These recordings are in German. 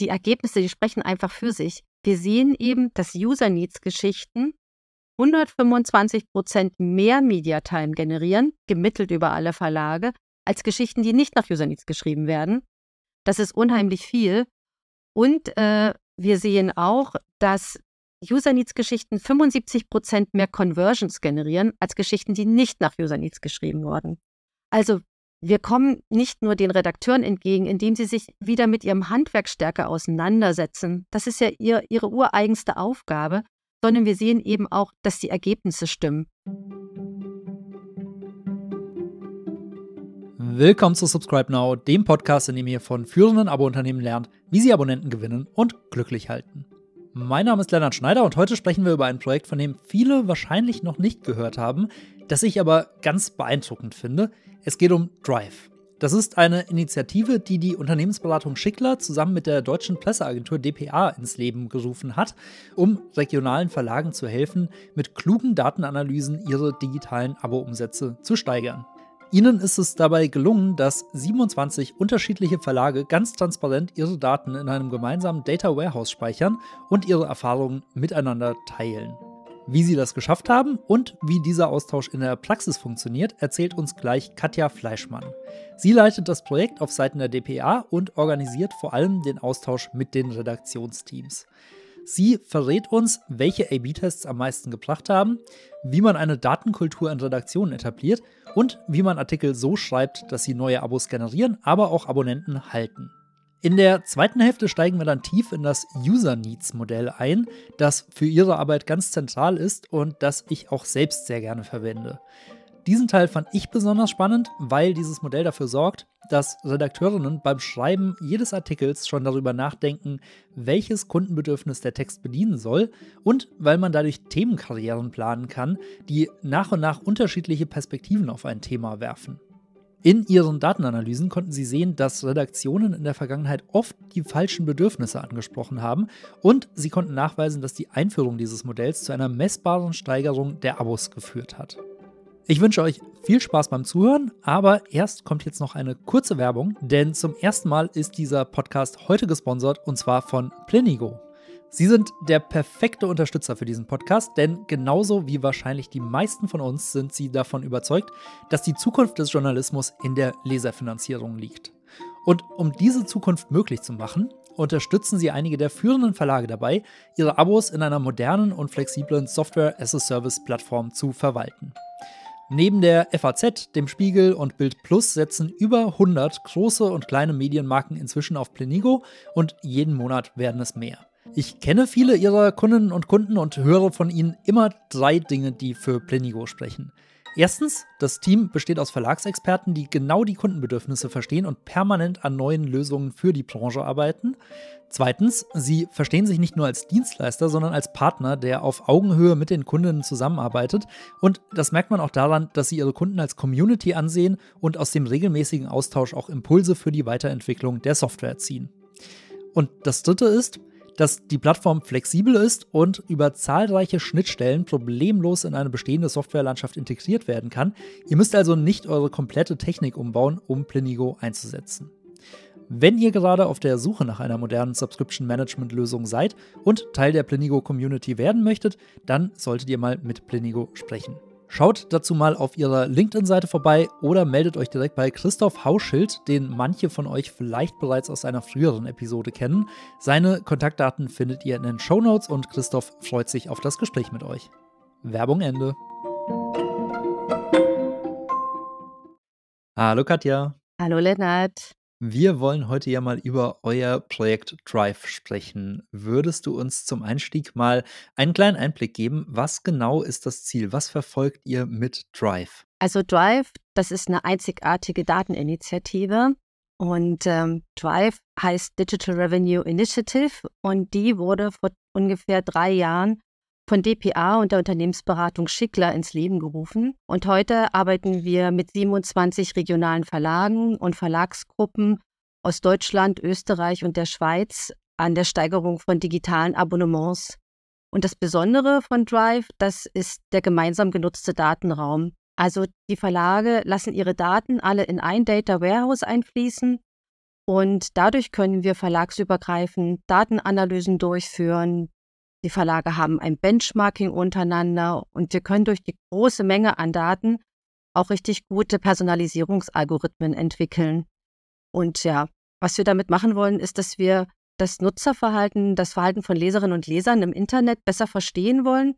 die Ergebnisse, die sprechen einfach für sich. Wir sehen eben, dass User Needs Geschichten 125 Prozent mehr Media Time generieren, gemittelt über alle Verlage, als Geschichten, die nicht nach User Needs geschrieben werden. Das ist unheimlich viel. Und äh, wir sehen auch, dass User Needs Geschichten 75 Prozent mehr Conversions generieren als Geschichten, die nicht nach User Needs geschrieben wurden. Also wir kommen nicht nur den Redakteuren entgegen, indem sie sich wieder mit ihrem Handwerk stärker auseinandersetzen. Das ist ja ihr, ihre ureigenste Aufgabe, sondern wir sehen eben auch, dass die Ergebnisse stimmen. Willkommen zu Subscribe Now, dem Podcast, in dem ihr von führenden Abo-Unternehmen lernt, wie sie Abonnenten gewinnen und glücklich halten. Mein Name ist Lennart Schneider und heute sprechen wir über ein Projekt, von dem viele wahrscheinlich noch nicht gehört haben, das ich aber ganz beeindruckend finde. Es geht um Drive. Das ist eine Initiative, die die Unternehmensberatung Schickler zusammen mit der deutschen Presseagentur dpa ins Leben gerufen hat, um regionalen Verlagen zu helfen, mit klugen Datenanalysen ihre digitalen Abo-Umsätze zu steigern. Ihnen ist es dabei gelungen, dass 27 unterschiedliche Verlage ganz transparent ihre Daten in einem gemeinsamen Data Warehouse speichern und ihre Erfahrungen miteinander teilen. Wie sie das geschafft haben und wie dieser Austausch in der Praxis funktioniert, erzählt uns gleich Katja Fleischmann. Sie leitet das Projekt auf Seiten der DPA und organisiert vor allem den Austausch mit den Redaktionsteams. Sie verrät uns, welche A-B-Tests am meisten gebracht haben, wie man eine Datenkultur in Redaktionen etabliert und wie man Artikel so schreibt, dass sie neue Abos generieren, aber auch Abonnenten halten. In der zweiten Hälfte steigen wir dann tief in das User Needs Modell ein, das für Ihre Arbeit ganz zentral ist und das ich auch selbst sehr gerne verwende. Diesen Teil fand ich besonders spannend, weil dieses Modell dafür sorgt, dass Redakteurinnen beim Schreiben jedes Artikels schon darüber nachdenken, welches Kundenbedürfnis der Text bedienen soll und weil man dadurch Themenkarrieren planen kann, die nach und nach unterschiedliche Perspektiven auf ein Thema werfen. In ihren Datenanalysen konnten sie sehen, dass Redaktionen in der Vergangenheit oft die falschen Bedürfnisse angesprochen haben und sie konnten nachweisen, dass die Einführung dieses Modells zu einer messbaren Steigerung der Abos geführt hat. Ich wünsche euch viel Spaß beim Zuhören, aber erst kommt jetzt noch eine kurze Werbung, denn zum ersten Mal ist dieser Podcast heute gesponsert und zwar von Plenigo. Sie sind der perfekte Unterstützer für diesen Podcast, denn genauso wie wahrscheinlich die meisten von uns sind Sie davon überzeugt, dass die Zukunft des Journalismus in der Leserfinanzierung liegt. Und um diese Zukunft möglich zu machen, unterstützen Sie einige der führenden Verlage dabei, ihre Abos in einer modernen und flexiblen Software-as-a-Service-Plattform zu verwalten. Neben der FAZ, dem Spiegel und Bild Plus setzen über 100 große und kleine Medienmarken inzwischen auf Plenigo und jeden Monat werden es mehr. Ich kenne viele ihrer Kundinnen und Kunden und höre von ihnen immer drei Dinge, die für Plenigo sprechen. Erstens, das Team besteht aus Verlagsexperten, die genau die Kundenbedürfnisse verstehen und permanent an neuen Lösungen für die Branche arbeiten. Zweitens, sie verstehen sich nicht nur als Dienstleister, sondern als Partner, der auf Augenhöhe mit den Kundinnen zusammenarbeitet. Und das merkt man auch daran, dass sie ihre Kunden als Community ansehen und aus dem regelmäßigen Austausch auch Impulse für die Weiterentwicklung der Software ziehen. Und das Dritte ist, dass die Plattform flexibel ist und über zahlreiche Schnittstellen problemlos in eine bestehende Softwarelandschaft integriert werden kann. Ihr müsst also nicht eure komplette Technik umbauen, um Plenigo einzusetzen. Wenn ihr gerade auf der Suche nach einer modernen Subscription Management Lösung seid und Teil der Plenigo Community werden möchtet, dann solltet ihr mal mit Plenigo sprechen. Schaut dazu mal auf ihrer LinkedIn-Seite vorbei oder meldet euch direkt bei Christoph Hauschild, den manche von euch vielleicht bereits aus einer früheren Episode kennen. Seine Kontaktdaten findet ihr in den Show Notes und Christoph freut sich auf das Gespräch mit euch. Werbung Ende. Hallo Katja. Hallo Lennart. Wir wollen heute ja mal über euer Projekt Drive sprechen. Würdest du uns zum Einstieg mal einen kleinen Einblick geben? Was genau ist das Ziel? Was verfolgt ihr mit Drive? Also Drive, das ist eine einzigartige Dateninitiative und ähm, Drive heißt Digital Revenue Initiative und die wurde vor ungefähr drei Jahren von dpa und der Unternehmensberatung Schickler ins Leben gerufen. Und heute arbeiten wir mit 27 regionalen Verlagen und Verlagsgruppen aus Deutschland, Österreich und der Schweiz an der Steigerung von digitalen Abonnements. Und das Besondere von Drive, das ist der gemeinsam genutzte Datenraum. Also die Verlage lassen ihre Daten alle in ein Data Warehouse einfließen Und dadurch können wir verlagsübergreifend Datenanalysen durchführen. Die Verlage haben ein Benchmarking untereinander und wir können durch die große Menge an Daten auch richtig gute Personalisierungsalgorithmen entwickeln. Und ja, was wir damit machen wollen, ist, dass wir das Nutzerverhalten, das Verhalten von Leserinnen und Lesern im Internet besser verstehen wollen,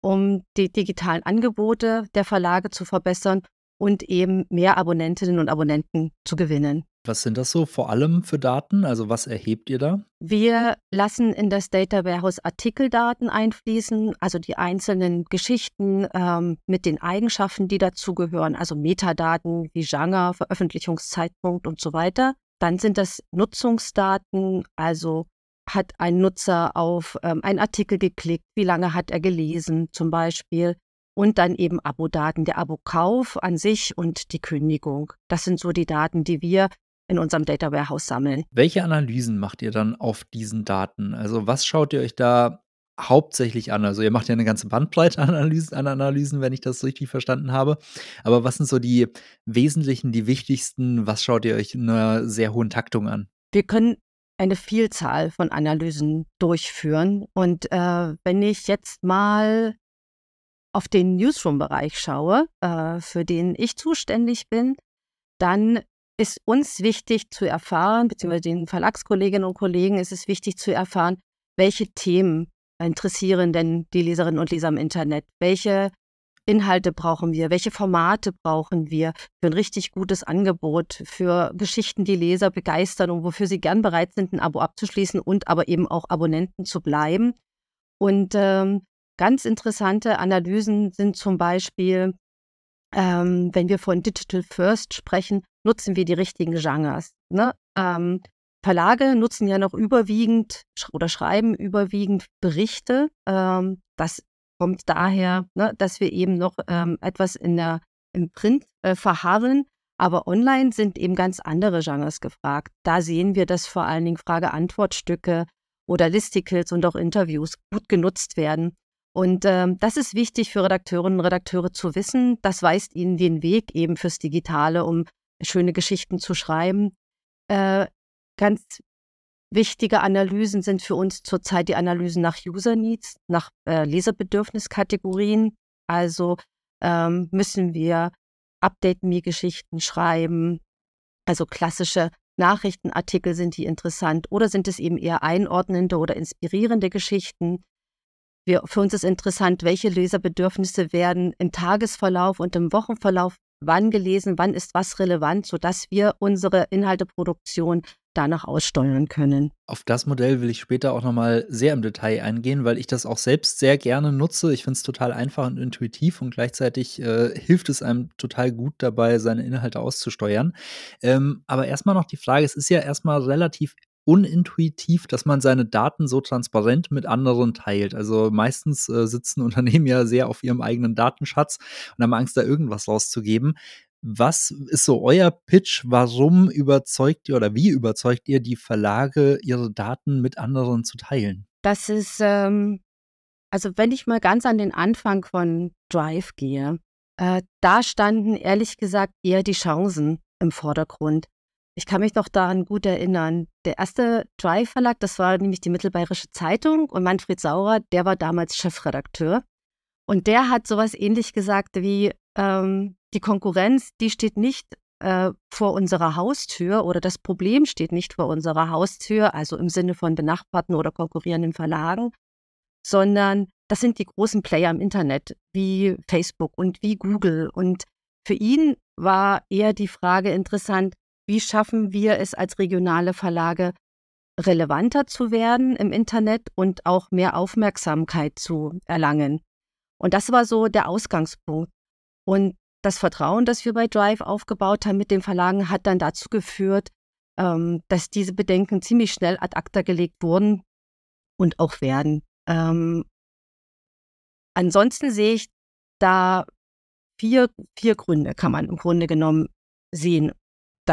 um die digitalen Angebote der Verlage zu verbessern und eben mehr Abonnentinnen und Abonnenten zu gewinnen. Was sind das so vor allem für Daten? Also was erhebt ihr da? Wir lassen in das Data Warehouse Artikeldaten einfließen, also die einzelnen Geschichten ähm, mit den Eigenschaften, die dazugehören, also Metadaten wie Genre, Veröffentlichungszeitpunkt und so weiter. Dann sind das Nutzungsdaten, also hat ein Nutzer auf ähm, einen Artikel geklickt, wie lange hat er gelesen zum Beispiel. Und dann eben Abo-Daten, der Abo-Kauf an sich und die Kündigung. Das sind so die Daten, die wir in unserem Data Warehouse sammeln. Welche Analysen macht ihr dann auf diesen Daten? Also was schaut ihr euch da hauptsächlich an? Also ihr macht ja eine ganze Bandbreite an Analysen, an Analysen, wenn ich das richtig verstanden habe. Aber was sind so die wesentlichen, die wichtigsten? Was schaut ihr euch in einer sehr hohen Taktung an? Wir können eine Vielzahl von Analysen durchführen. Und äh, wenn ich jetzt mal auf den Newsroom-Bereich schaue, äh, für den ich zuständig bin, dann ist uns wichtig zu erfahren, beziehungsweise den Verlagskolleginnen und Kollegen ist es wichtig zu erfahren, welche Themen interessieren denn die Leserinnen und Leser im Internet? Welche Inhalte brauchen wir? Welche Formate brauchen wir für ein richtig gutes Angebot, für Geschichten, die Leser begeistern und wofür sie gern bereit sind, ein Abo abzuschließen und aber eben auch Abonnenten zu bleiben? Und ähm, ganz interessante Analysen sind zum Beispiel, ähm, wenn wir von Digital First sprechen, nutzen wir die richtigen Genres. Ne? Ähm, Verlage nutzen ja noch überwiegend oder schreiben überwiegend Berichte. Ähm, das kommt daher, ne, dass wir eben noch ähm, etwas in der, im Print äh, verharren. Aber online sind eben ganz andere Genres gefragt. Da sehen wir, dass vor allen Dingen Frage-Antwort-Stücke oder Listicles und auch Interviews gut genutzt werden. Und ähm, das ist wichtig für Redakteurinnen und Redakteure zu wissen. Das weist ihnen den Weg eben fürs Digitale, um schöne Geschichten zu schreiben. Äh, ganz wichtige Analysen sind für uns zurzeit die Analysen nach User Needs, nach äh, Leserbedürfniskategorien. Also ähm, müssen wir Update-Me-Geschichten schreiben. Also klassische Nachrichtenartikel sind die interessant oder sind es eben eher einordnende oder inspirierende Geschichten? Wir, für uns ist interessant, welche Leserbedürfnisse werden im Tagesverlauf und im Wochenverlauf wann gelesen, wann ist was relevant, sodass wir unsere Inhalteproduktion danach aussteuern können. Auf das Modell will ich später auch nochmal sehr im Detail eingehen, weil ich das auch selbst sehr gerne nutze. Ich finde es total einfach und intuitiv und gleichzeitig äh, hilft es einem total gut dabei, seine Inhalte auszusteuern. Ähm, aber erstmal noch die Frage, es ist ja erstmal relativ unintuitiv, dass man seine Daten so transparent mit anderen teilt. Also meistens äh, sitzen Unternehmen ja sehr auf ihrem eigenen Datenschatz und haben Angst, da irgendwas rauszugeben. Was ist so euer Pitch? Warum überzeugt ihr oder wie überzeugt ihr die Verlage, ihre Daten mit anderen zu teilen? Das ist, ähm, also wenn ich mal ganz an den Anfang von Drive gehe, äh, da standen ehrlich gesagt eher die Chancen im Vordergrund. Ich kann mich noch daran gut erinnern. Der erste Drive-Verlag, das war nämlich die Mittelbayerische Zeitung und Manfred Saurer, der war damals Chefredakteur. Und der hat sowas ähnlich gesagt wie, ähm, die Konkurrenz, die steht nicht äh, vor unserer Haustür oder das Problem steht nicht vor unserer Haustür, also im Sinne von benachbarten oder konkurrierenden Verlagen, sondern das sind die großen Player im Internet wie Facebook und wie Google. Und für ihn war eher die Frage interessant, wie schaffen wir es als regionale Verlage relevanter zu werden im Internet und auch mehr Aufmerksamkeit zu erlangen. Und das war so der Ausgangspunkt. Und das Vertrauen, das wir bei Drive aufgebaut haben mit den Verlagen, hat dann dazu geführt, ähm, dass diese Bedenken ziemlich schnell ad acta gelegt wurden und auch werden. Ähm, ansonsten sehe ich da vier, vier Gründe, kann man im Grunde genommen sehen,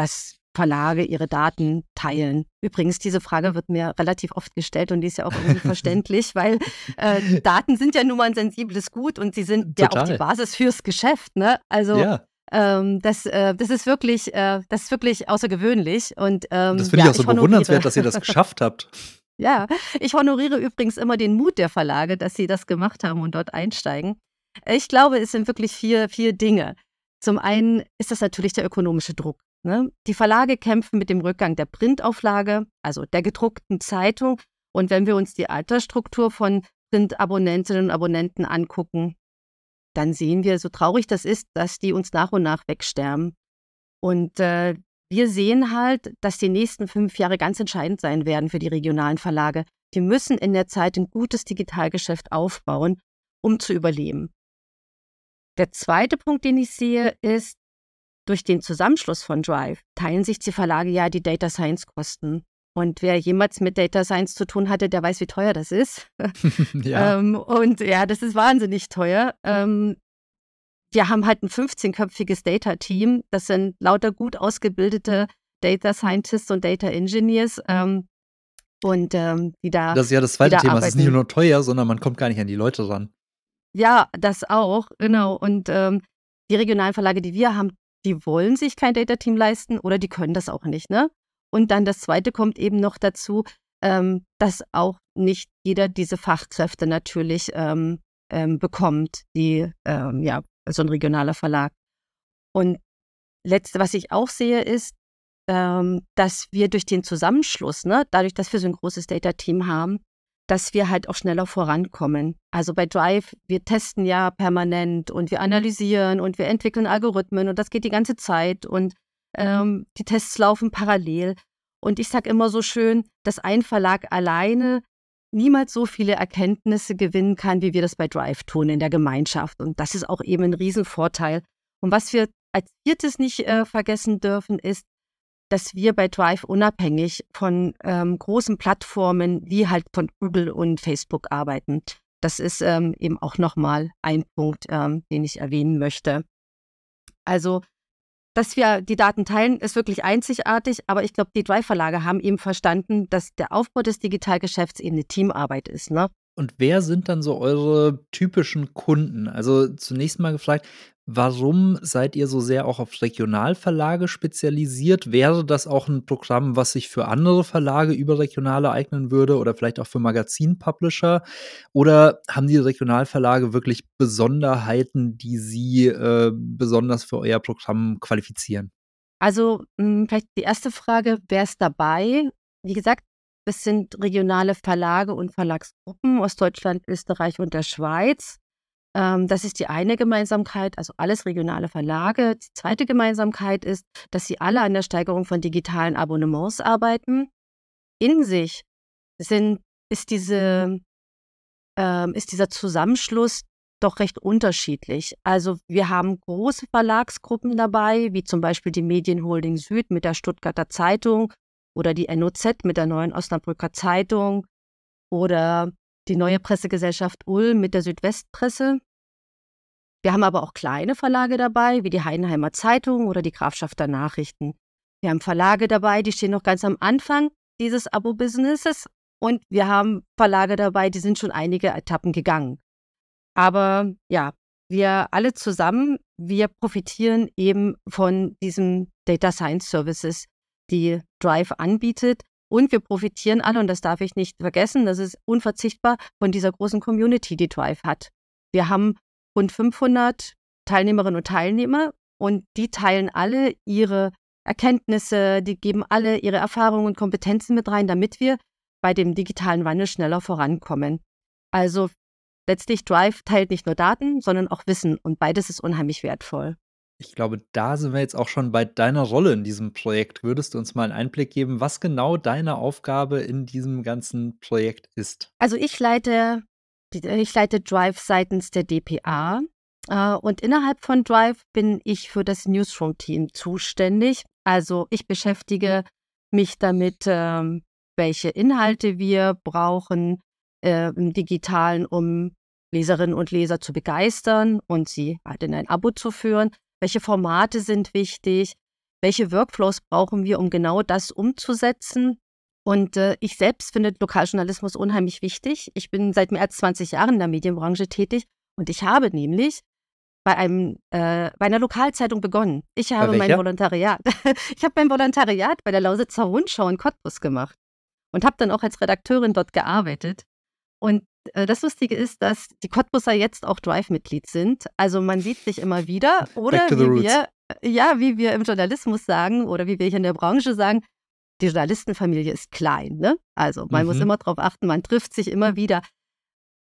dass Verlage ihre Daten teilen. Übrigens, diese Frage wird mir relativ oft gestellt und die ist ja auch irgendwie verständlich, weil äh, Daten sind ja nun mal ein sensibles Gut und sie sind Total. ja auch die Basis fürs Geschäft. Ne? Also ja. Ähm, das, äh, das, ist wirklich, äh, das ist wirklich außergewöhnlich. Und, ähm, das finde ja, ich auch so bewundernswert, dass ihr das geschafft habt. ja, ich honoriere übrigens immer den Mut der Verlage, dass sie das gemacht haben und dort einsteigen. Ich glaube, es sind wirklich vier, vier Dinge. Zum einen ist das natürlich der ökonomische Druck. Ne? Die Verlage kämpfen mit dem Rückgang der Printauflage, also der gedruckten Zeitung. Und wenn wir uns die Altersstruktur von Printabonnentinnen und Abonnenten angucken, dann sehen wir, so traurig das ist, dass die uns nach und nach wegsterben. Und äh, wir sehen halt, dass die nächsten fünf Jahre ganz entscheidend sein werden für die regionalen Verlage. Die müssen in der Zeit ein gutes Digitalgeschäft aufbauen, um zu überleben. Der zweite Punkt, den ich sehe, ist, durch den Zusammenschluss von Drive teilen sich die Verlage ja die Data Science Kosten. Und wer jemals mit Data Science zu tun hatte, der weiß, wie teuer das ist. ja. ähm, und ja, das ist wahnsinnig teuer. Ähm, wir haben halt ein 15-köpfiges Data-Team. Das sind lauter gut ausgebildete Data Scientists und Data Engineers. Ähm, und ähm, die da. Das ist ja das zweite Thema. Arbeiten. Es ist nicht nur teuer, sondern man kommt gar nicht an die Leute ran. Ja, das auch, genau. Und ähm, die regionalen Verlage, die wir haben, die wollen sich kein Data-Team leisten oder die können das auch nicht, ne? Und dann das Zweite kommt eben noch dazu, ähm, dass auch nicht jeder diese Fachkräfte natürlich ähm, ähm, bekommt, die, ähm, ja, so ein regionaler Verlag. Und letzte, was ich auch sehe, ist, ähm, dass wir durch den Zusammenschluss, ne, dadurch, dass wir so ein großes Data-Team haben, dass wir halt auch schneller vorankommen. Also bei Drive, wir testen ja permanent und wir analysieren und wir entwickeln Algorithmen und das geht die ganze Zeit und ähm, die Tests laufen parallel. Und ich sage immer so schön, dass ein Verlag alleine niemals so viele Erkenntnisse gewinnen kann, wie wir das bei Drive tun in der Gemeinschaft. Und das ist auch eben ein Riesenvorteil. Und was wir als viertes nicht äh, vergessen dürfen, ist, dass wir bei Drive unabhängig von ähm, großen Plattformen wie halt von Google und Facebook arbeiten. Das ist ähm, eben auch nochmal ein Punkt, ähm, den ich erwähnen möchte. Also dass wir die Daten teilen, ist wirklich einzigartig, aber ich glaube, die Drive-Verlage haben eben verstanden, dass der Aufbau des Digitalgeschäfts eben eine Teamarbeit ist. Ne? Und wer sind dann so eure typischen Kunden? Also zunächst mal gefragt, warum seid ihr so sehr auch auf Regionalverlage spezialisiert? Wäre das auch ein Programm, was sich für andere Verlage überregionale eignen würde oder vielleicht auch für Magazinpublisher? Oder haben die Regionalverlage wirklich Besonderheiten, die sie äh, besonders für euer Programm qualifizieren? Also mh, hm, vielleicht die erste Frage, wer ist dabei? Wie gesagt, es sind regionale Verlage und Verlagsgruppen aus Deutschland, Österreich und der Schweiz. Ähm, das ist die eine Gemeinsamkeit, also alles regionale Verlage. Die zweite Gemeinsamkeit ist, dass sie alle an der Steigerung von digitalen Abonnements arbeiten. In sich sind, ist, diese, ähm, ist dieser Zusammenschluss doch recht unterschiedlich. Also wir haben große Verlagsgruppen dabei, wie zum Beispiel die Medienholding Süd mit der Stuttgarter Zeitung oder die NOZ mit der Neuen Osnabrücker Zeitung oder die Neue Pressegesellschaft Ulm mit der Südwestpresse. Wir haben aber auch kleine Verlage dabei, wie die Heidenheimer Zeitung oder die Grafschafter Nachrichten. Wir haben Verlage dabei, die stehen noch ganz am Anfang dieses Abo-Businesses und wir haben Verlage dabei, die sind schon einige Etappen gegangen. Aber ja, wir alle zusammen, wir profitieren eben von diesen Data Science Services, die Drive anbietet. Und wir profitieren alle, und das darf ich nicht vergessen, das ist unverzichtbar von dieser großen Community, die Drive hat. Wir haben rund 500 Teilnehmerinnen und Teilnehmer und die teilen alle ihre Erkenntnisse, die geben alle ihre Erfahrungen und Kompetenzen mit rein, damit wir bei dem digitalen Wandel schneller vorankommen. Also letztlich Drive teilt nicht nur Daten, sondern auch Wissen und beides ist unheimlich wertvoll. Ich glaube, da sind wir jetzt auch schon bei deiner Rolle in diesem Projekt. Würdest du uns mal einen Einblick geben, was genau deine Aufgabe in diesem ganzen Projekt ist? Also ich leite, ich leite Drive seitens der DPA äh, und innerhalb von Drive bin ich für das Newsroom-Team zuständig. Also ich beschäftige mich damit, ähm, welche Inhalte wir brauchen äh, im digitalen, um Leserinnen und Leser zu begeistern und sie halt in ein Abo zu führen welche Formate sind wichtig, welche Workflows brauchen wir, um genau das umzusetzen. Und äh, ich selbst finde Lokaljournalismus unheimlich wichtig. Ich bin seit mehr als 20 Jahren in der Medienbranche tätig und ich habe nämlich bei einem äh, bei einer Lokalzeitung begonnen. Ich habe mein Volontariat. ich habe mein Volontariat bei der Lausitzer Rundschau in Cottbus gemacht und habe dann auch als Redakteurin dort gearbeitet. Und das Lustige ist, dass die Cottbusser jetzt auch Drive-Mitglied sind. Also man sieht sich immer wieder. Oder wie wir, ja, wie wir im Journalismus sagen oder wie wir hier in der Branche sagen, die Journalistenfamilie ist klein. Ne? Also man mhm. muss immer darauf achten, man trifft sich immer wieder.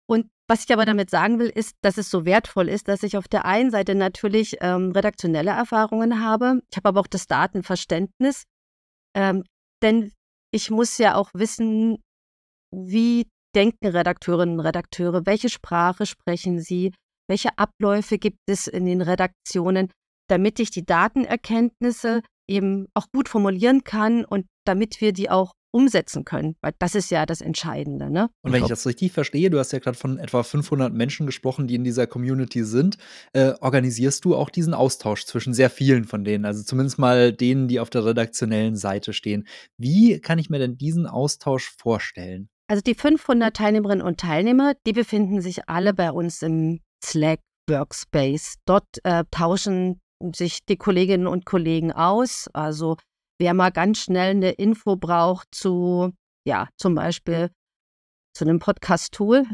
Und was ich aber damit sagen will, ist, dass es so wertvoll ist, dass ich auf der einen Seite natürlich ähm, redaktionelle Erfahrungen habe. Ich habe aber auch das Datenverständnis. Ähm, denn ich muss ja auch wissen, wie denken Redakteurinnen und Redakteure, welche Sprache sprechen sie, welche Abläufe gibt es in den Redaktionen, damit ich die Datenerkenntnisse eben auch gut formulieren kann und damit wir die auch umsetzen können, weil das ist ja das Entscheidende. Ne? Und wenn ich das richtig verstehe, du hast ja gerade von etwa 500 Menschen gesprochen, die in dieser Community sind, äh, organisierst du auch diesen Austausch zwischen sehr vielen von denen, also zumindest mal denen, die auf der redaktionellen Seite stehen. Wie kann ich mir denn diesen Austausch vorstellen? Also die 500 Teilnehmerinnen und Teilnehmer, die befinden sich alle bei uns im Slack Workspace. Dort äh, tauschen sich die Kolleginnen und Kollegen aus. Also wer mal ganz schnell eine Info braucht zu, ja, zum Beispiel zu einem Podcast-Tool,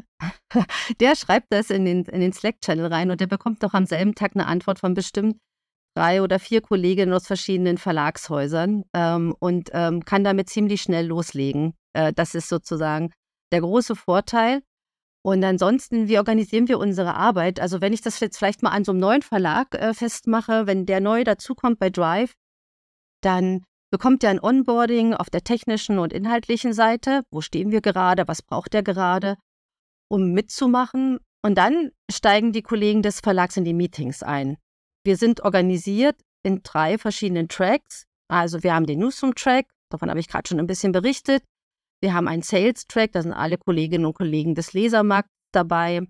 der schreibt das in den, in den Slack-Channel rein und der bekommt doch am selben Tag eine Antwort von bestimmt drei oder vier Kolleginnen aus verschiedenen Verlagshäusern ähm, und ähm, kann damit ziemlich schnell loslegen. Äh, das ist sozusagen der große Vorteil. Und ansonsten, wie organisieren wir unsere Arbeit? Also wenn ich das jetzt vielleicht mal an so einem neuen Verlag äh, festmache, wenn der neu dazukommt bei Drive, dann bekommt er ein Onboarding auf der technischen und inhaltlichen Seite. Wo stehen wir gerade? Was braucht er gerade, um mitzumachen? Und dann steigen die Kollegen des Verlags in die Meetings ein. Wir sind organisiert in drei verschiedenen Tracks. Also wir haben den Newsroom-Track, davon habe ich gerade schon ein bisschen berichtet. Wir haben einen Sales-Track, da sind alle Kolleginnen und Kollegen des Lesermarkts dabei.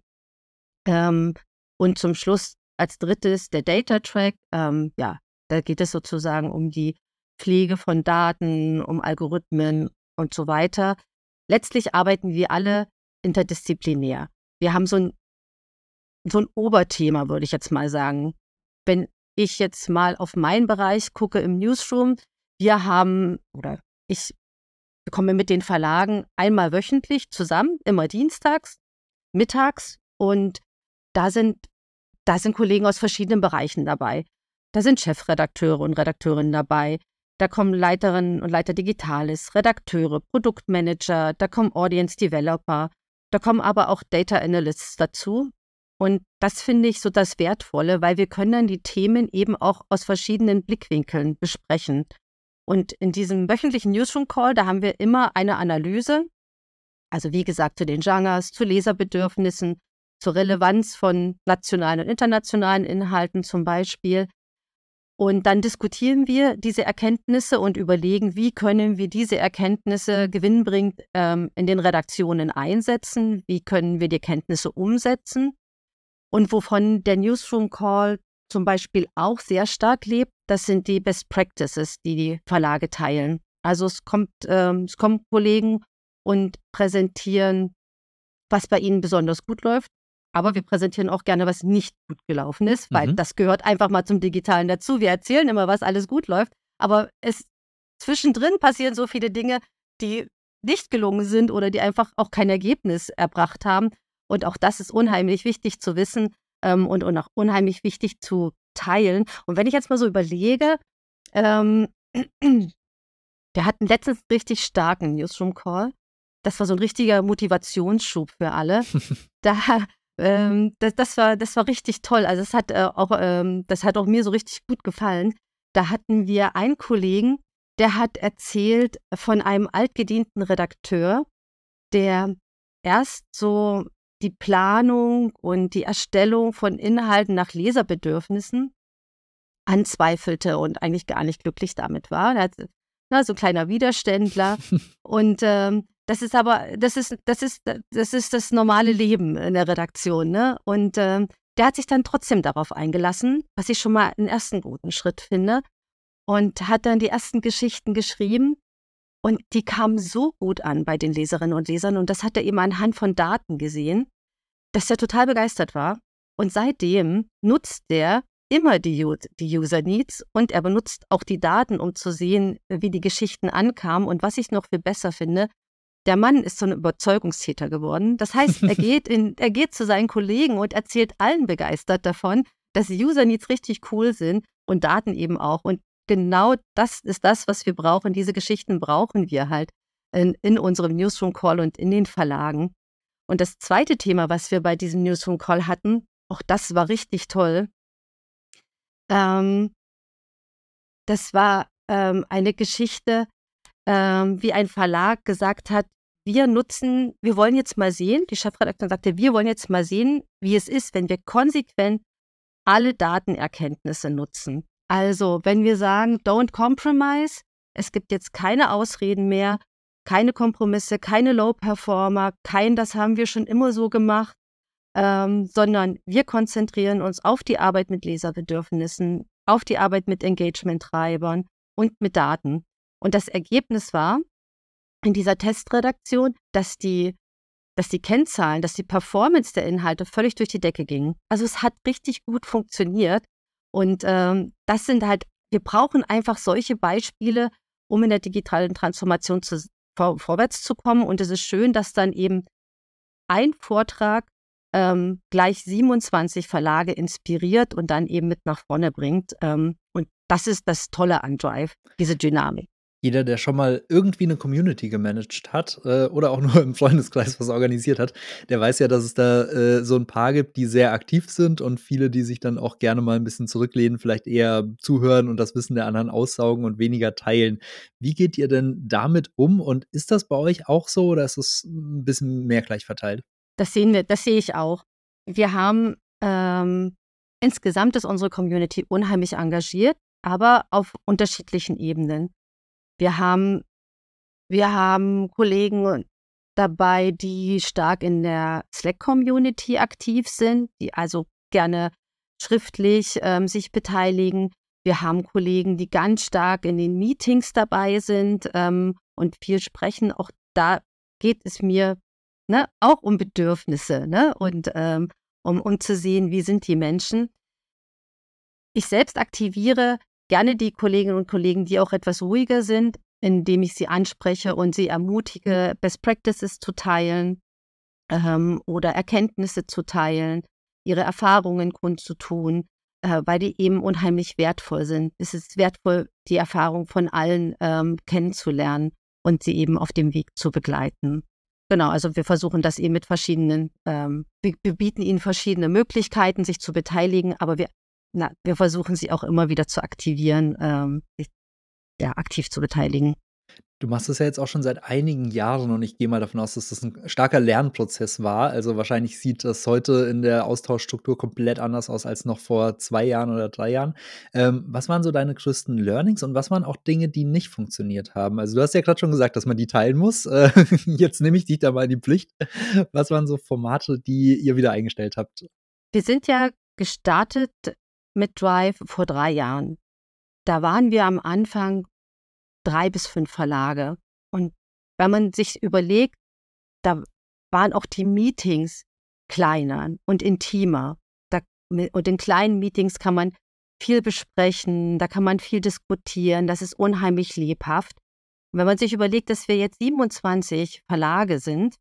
Ähm, und zum Schluss als drittes der Data-Track. Ähm, ja, da geht es sozusagen um die Pflege von Daten, um Algorithmen und so weiter. Letztlich arbeiten wir alle interdisziplinär. Wir haben so ein, so ein Oberthema, würde ich jetzt mal sagen. Wenn ich jetzt mal auf meinen Bereich gucke im Newsroom, wir haben, oder ich komme mit den Verlagen einmal wöchentlich zusammen, immer dienstags, mittags und da sind, da sind Kollegen aus verschiedenen Bereichen dabei. Da sind Chefredakteure und Redakteurinnen dabei. Da kommen Leiterinnen und Leiter Digitales, Redakteure, Produktmanager, da kommen Audience Developer, da kommen aber auch Data Analysts dazu. Und das finde ich so das Wertvolle, weil wir können dann die Themen eben auch aus verschiedenen Blickwinkeln besprechen. Und in diesem wöchentlichen Newsroom Call, da haben wir immer eine Analyse, also wie gesagt zu den Genres, zu Leserbedürfnissen, zur Relevanz von nationalen und internationalen Inhalten zum Beispiel. Und dann diskutieren wir diese Erkenntnisse und überlegen, wie können wir diese Erkenntnisse gewinnbringend ähm, in den Redaktionen einsetzen, wie können wir die Erkenntnisse umsetzen? Und wovon der Newsroom Call zum Beispiel auch sehr stark lebt, das sind die Best Practices, die die Verlage teilen. Also es kommt, ähm, es kommen Kollegen und präsentieren, was bei ihnen besonders gut läuft. Aber wir präsentieren auch gerne, was nicht gut gelaufen ist, weil mhm. das gehört einfach mal zum Digitalen dazu. Wir erzählen immer, was alles gut läuft. Aber es zwischendrin passieren so viele Dinge, die nicht gelungen sind oder die einfach auch kein Ergebnis erbracht haben. Und auch das ist unheimlich wichtig zu wissen, ähm, und, und auch unheimlich wichtig zu teilen. Und wenn ich jetzt mal so überlege, ähm, wir hatten letztens richtig starken Newsroom-Call. Das war so ein richtiger Motivationsschub für alle. da, ähm, das, das, war, das war richtig toll. Also das hat, äh, auch, ähm, das hat auch mir so richtig gut gefallen. Da hatten wir einen Kollegen, der hat erzählt von einem altgedienten Redakteur, der erst so die Planung und die Erstellung von Inhalten nach Leserbedürfnissen anzweifelte und eigentlich gar nicht glücklich damit war. Er hat, na, so ein kleiner Widerständler. und ähm, das ist aber, das ist, das ist, das ist das normale Leben in der Redaktion, ne? Und ähm, der hat sich dann trotzdem darauf eingelassen, was ich schon mal einen ersten guten Schritt finde. Und hat dann die ersten Geschichten geschrieben. Und die kamen so gut an bei den Leserinnen und Lesern. Und das hat er eben anhand von Daten gesehen, dass er total begeistert war. Und seitdem nutzt der immer die, die User Needs und er benutzt auch die Daten, um zu sehen, wie die Geschichten ankamen. Und was ich noch viel besser finde, der Mann ist so ein Überzeugungstäter geworden. Das heißt, er geht, in, er geht zu seinen Kollegen und erzählt allen begeistert davon, dass User Needs richtig cool sind und Daten eben auch. Und genau das ist das, was wir brauchen. Diese Geschichten brauchen wir halt in, in unserem Newsroom Call und in den Verlagen. Und das zweite Thema, was wir bei diesem Newsroom Call hatten, auch das war richtig toll. Ähm, das war ähm, eine Geschichte, ähm, wie ein Verlag gesagt hat, wir nutzen, wir wollen jetzt mal sehen, die Chefredaktion sagte, wir wollen jetzt mal sehen, wie es ist, wenn wir konsequent alle Datenerkenntnisse nutzen. Also, wenn wir sagen, don't compromise, es gibt jetzt keine Ausreden mehr, keine Kompromisse, keine Low-Performer, kein, das haben wir schon immer so gemacht, ähm, sondern wir konzentrieren uns auf die Arbeit mit Leserbedürfnissen, auf die Arbeit mit Engagement-Treibern und mit Daten. Und das Ergebnis war in dieser Testredaktion, dass die, dass die Kennzahlen, dass die Performance der Inhalte völlig durch die Decke ging. Also es hat richtig gut funktioniert. Und ähm, das sind halt, wir brauchen einfach solche Beispiele, um in der digitalen Transformation zu, vor, vorwärts zu kommen. Und es ist schön, dass dann eben ein Vortrag ähm, gleich 27 Verlage inspiriert und dann eben mit nach vorne bringt. Ähm, und das ist das Tolle an Drive, diese Dynamik. Jeder, der schon mal irgendwie eine Community gemanagt hat äh, oder auch nur im Freundeskreis was organisiert hat, der weiß ja, dass es da äh, so ein paar gibt, die sehr aktiv sind und viele, die sich dann auch gerne mal ein bisschen zurücklehnen, vielleicht eher zuhören und das Wissen der anderen aussaugen und weniger teilen. Wie geht ihr denn damit um und ist das bei euch auch so oder ist es ein bisschen mehr gleich verteilt? Das sehen wir, das sehe ich auch. Wir haben ähm, insgesamt ist unsere Community unheimlich engagiert, aber auf unterschiedlichen Ebenen. Wir haben, wir haben Kollegen dabei, die stark in der Slack-Community aktiv sind, die also gerne schriftlich ähm, sich beteiligen. Wir haben Kollegen, die ganz stark in den Meetings dabei sind ähm, und viel sprechen. Auch da geht es mir ne, auch um Bedürfnisse ne, und ähm, um, um zu sehen, wie sind die Menschen. Ich selbst aktiviere gerne die Kolleginnen und Kollegen, die auch etwas ruhiger sind, indem ich sie anspreche und sie ermutige, Best Practices zu teilen ähm, oder Erkenntnisse zu teilen, ihre Erfahrungen kundzutun, äh, weil die eben unheimlich wertvoll sind. Es ist wertvoll, die Erfahrung von allen ähm, kennenzulernen und sie eben auf dem Weg zu begleiten. Genau, also wir versuchen das eben mit verschiedenen, ähm, wir, wir, bieten ihnen verschiedene Möglichkeiten, sich zu beteiligen, aber wir, na, wir versuchen sie auch immer wieder zu aktivieren, ähm, sich ja, aktiv zu beteiligen. Du machst das ja jetzt auch schon seit einigen Jahren und ich gehe mal davon aus, dass das ein starker Lernprozess war. Also wahrscheinlich sieht das heute in der Austauschstruktur komplett anders aus als noch vor zwei Jahren oder drei Jahren. Ähm, was waren so deine größten Learnings und was waren auch Dinge, die nicht funktioniert haben? Also du hast ja gerade schon gesagt, dass man die teilen muss. Äh, jetzt nehme ich dich da mal in die Pflicht. Was waren so Formate, die ihr wieder eingestellt habt? Wir sind ja gestartet mit Drive vor drei Jahren. Da waren wir am Anfang drei bis fünf Verlage. Und wenn man sich überlegt, da waren auch die Meetings kleiner und intimer. Da, und in kleinen Meetings kann man viel besprechen, da kann man viel diskutieren, das ist unheimlich lebhaft. Und wenn man sich überlegt, dass wir jetzt 27 Verlage sind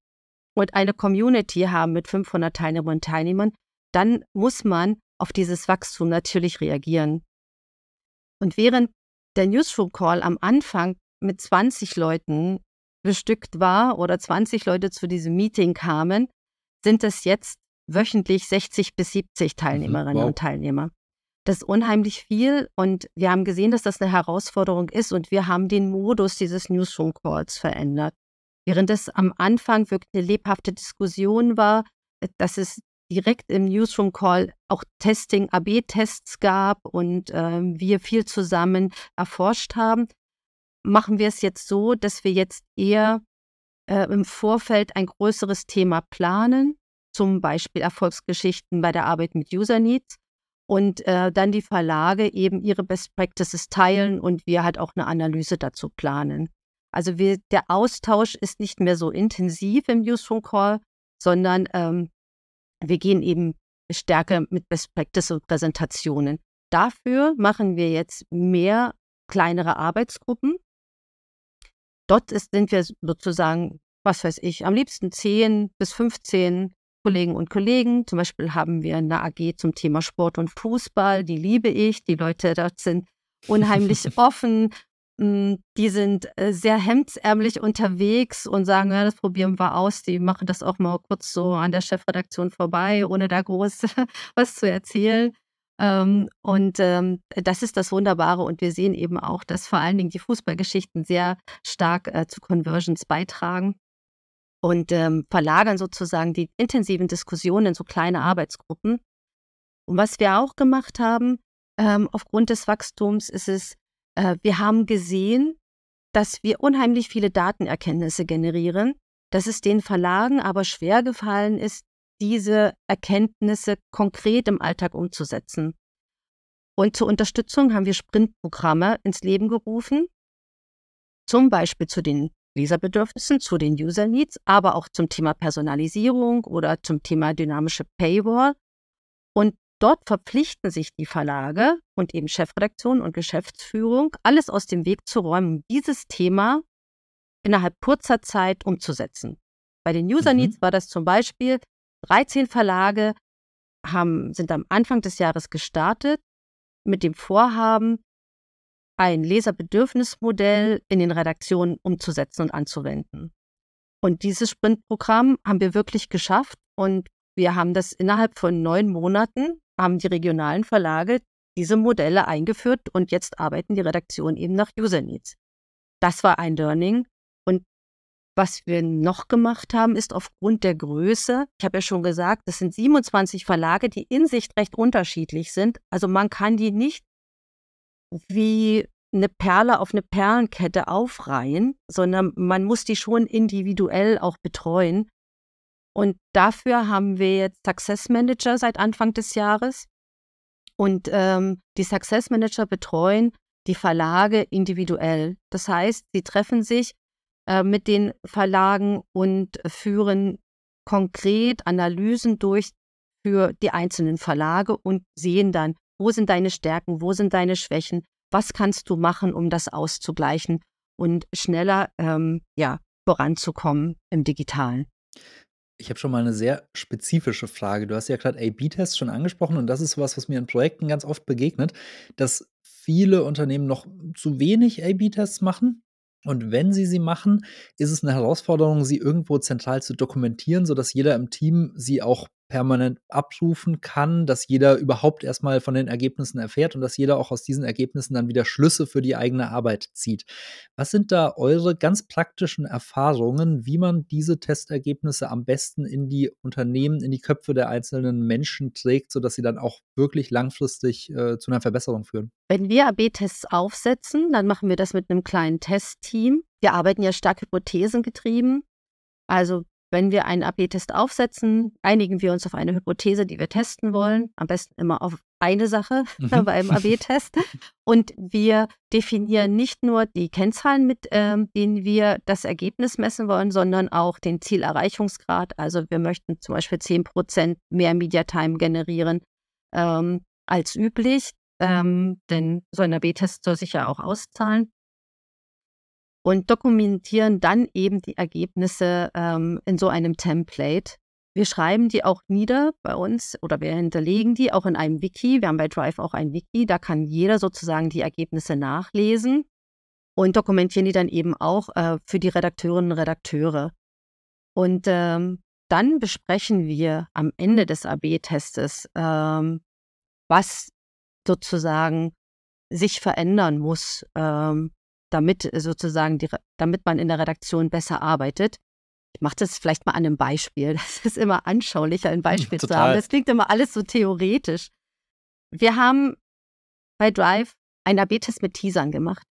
und eine Community haben mit 500 Teilnehmern und Teilnehmern, dann muss man auf dieses Wachstum natürlich reagieren. Und während der Newsroom Call am Anfang mit 20 Leuten bestückt war oder 20 Leute zu diesem Meeting kamen, sind es jetzt wöchentlich 60 bis 70 Teilnehmerinnen wow. und Teilnehmer. Das ist unheimlich viel und wir haben gesehen, dass das eine Herausforderung ist und wir haben den Modus dieses Newsroom Calls verändert. Während es am Anfang wirklich eine lebhafte Diskussion war, dass es direkt im Newsroom Call auch Testing, AB-Tests gab und äh, wir viel zusammen erforscht haben, machen wir es jetzt so, dass wir jetzt eher äh, im Vorfeld ein größeres Thema planen, zum Beispiel Erfolgsgeschichten bei der Arbeit mit User Needs und äh, dann die Verlage eben ihre Best Practices teilen und wir halt auch eine Analyse dazu planen. Also wir, der Austausch ist nicht mehr so intensiv im Newsroom Call, sondern ähm, wir gehen eben stärker mit Best Practice und Präsentationen. Dafür machen wir jetzt mehr kleinere Arbeitsgruppen. Dort ist, sind wir sozusagen, was weiß ich, am liebsten 10 bis 15 Kollegen und Kollegen. Zum Beispiel haben wir eine AG zum Thema Sport und Fußball, die liebe ich. Die Leute dort sind unheimlich offen. Hm, die sind äh, sehr hemdsärmlich unterwegs und sagen, ja, das probieren wir aus. Die machen das auch mal kurz so an der Chefredaktion vorbei, ohne da groß was zu erzählen. Ähm, und ähm, das ist das Wunderbare. Und wir sehen eben auch, dass vor allen Dingen die Fußballgeschichten sehr stark äh, zu Conversions beitragen und ähm, verlagern sozusagen die intensiven Diskussionen in so kleine Arbeitsgruppen. Und was wir auch gemacht haben, aufgrund des Wachstums, ist es, äh, wir haben gesehen, dass wir unheimlich viele Datenerkenntnisse generieren, dass es den Verlagen aber schwer gefallen ist, diese Erkenntnisse konkret im Alltag umzusetzen. Und zur Unterstützung haben wir Sprintprogramme ins Leben gerufen, zum Beispiel zu den Leserbedürfnissen, zu den User Needs, aber auch zum Thema Personalisierung oder zum Thema dynamische Paywall. Und dort verpflichten sich die Verlage und eben Chefredaktion und Geschäftsführung, alles aus dem Weg zu räumen, dieses Thema innerhalb kurzer Zeit umzusetzen. Bei den User Needs mhm. war das zum Beispiel, 13 Verlage haben, sind am Anfang des Jahres gestartet mit dem Vorhaben, ein Leserbedürfnismodell in den Redaktionen umzusetzen und anzuwenden. Und dieses Sprintprogramm haben wir wirklich geschafft und wir haben das innerhalb von neun Monaten, haben die regionalen Verlage diese Modelle eingeführt und jetzt arbeiten die Redaktionen eben nach User Needs. Das war ein Learning. Und was wir noch gemacht haben, ist aufgrund der Größe, ich habe ja schon gesagt, das sind 27 Verlage, die in sich recht unterschiedlich sind. Also man kann die nicht wie eine Perle auf eine Perlenkette aufreihen, sondern man muss die schon individuell auch betreuen. Und dafür haben wir jetzt Success Manager seit Anfang des Jahres. Und ähm, die Success Manager betreuen die Verlage individuell. Das heißt, sie treffen sich äh, mit den Verlagen und führen konkret Analysen durch für die einzelnen Verlage und sehen dann, wo sind deine Stärken, wo sind deine Schwächen, was kannst du machen, um das auszugleichen und schneller ähm, ja, voranzukommen im Digitalen. Ich habe schon mal eine sehr spezifische Frage. Du hast ja gerade A-B-Tests schon angesprochen und das ist was, was mir in Projekten ganz oft begegnet, dass viele Unternehmen noch zu wenig A-B-Tests machen. Und wenn sie sie machen, ist es eine Herausforderung, sie irgendwo zentral zu dokumentieren, sodass jeder im Team sie auch permanent abrufen kann, dass jeder überhaupt erstmal von den Ergebnissen erfährt und dass jeder auch aus diesen Ergebnissen dann wieder Schlüsse für die eigene Arbeit zieht. Was sind da eure ganz praktischen Erfahrungen, wie man diese Testergebnisse am besten in die Unternehmen, in die Köpfe der einzelnen Menschen trägt, sodass sie dann auch wirklich langfristig äh, zu einer Verbesserung führen? Wenn wir AB-Tests aufsetzen, dann machen wir das mit einem kleinen Testteam. Wir arbeiten ja stark hypothesengetrieben. Also wenn wir einen AB-Test aufsetzen, einigen wir uns auf eine Hypothese, die wir testen wollen. Am besten immer auf eine Sache mhm. beim AB-Test. Und wir definieren nicht nur die Kennzahlen, mit ähm, denen wir das Ergebnis messen wollen, sondern auch den Zielerreichungsgrad. Also wir möchten zum Beispiel 10 Prozent mehr Media Time generieren ähm, als üblich. Ähm, denn so ein AB-Test soll sich ja auch auszahlen und dokumentieren dann eben die Ergebnisse ähm, in so einem Template. Wir schreiben die auch nieder bei uns oder wir hinterlegen die auch in einem Wiki. Wir haben bei Drive auch ein Wiki, da kann jeder sozusagen die Ergebnisse nachlesen und dokumentieren die dann eben auch äh, für die Redakteurinnen und Redakteure. Und ähm, dann besprechen wir am Ende des AB-Testes, ähm, was sozusagen sich verändern muss, ähm, damit äh, sozusagen, die, damit man in der Redaktion besser arbeitet. Ich mache das vielleicht mal an einem Beispiel. Das ist immer anschaulicher, ein Beispiel Total. zu haben. Das klingt immer alles so theoretisch. Wir haben bei Drive einen AB-Test mit Teasern gemacht.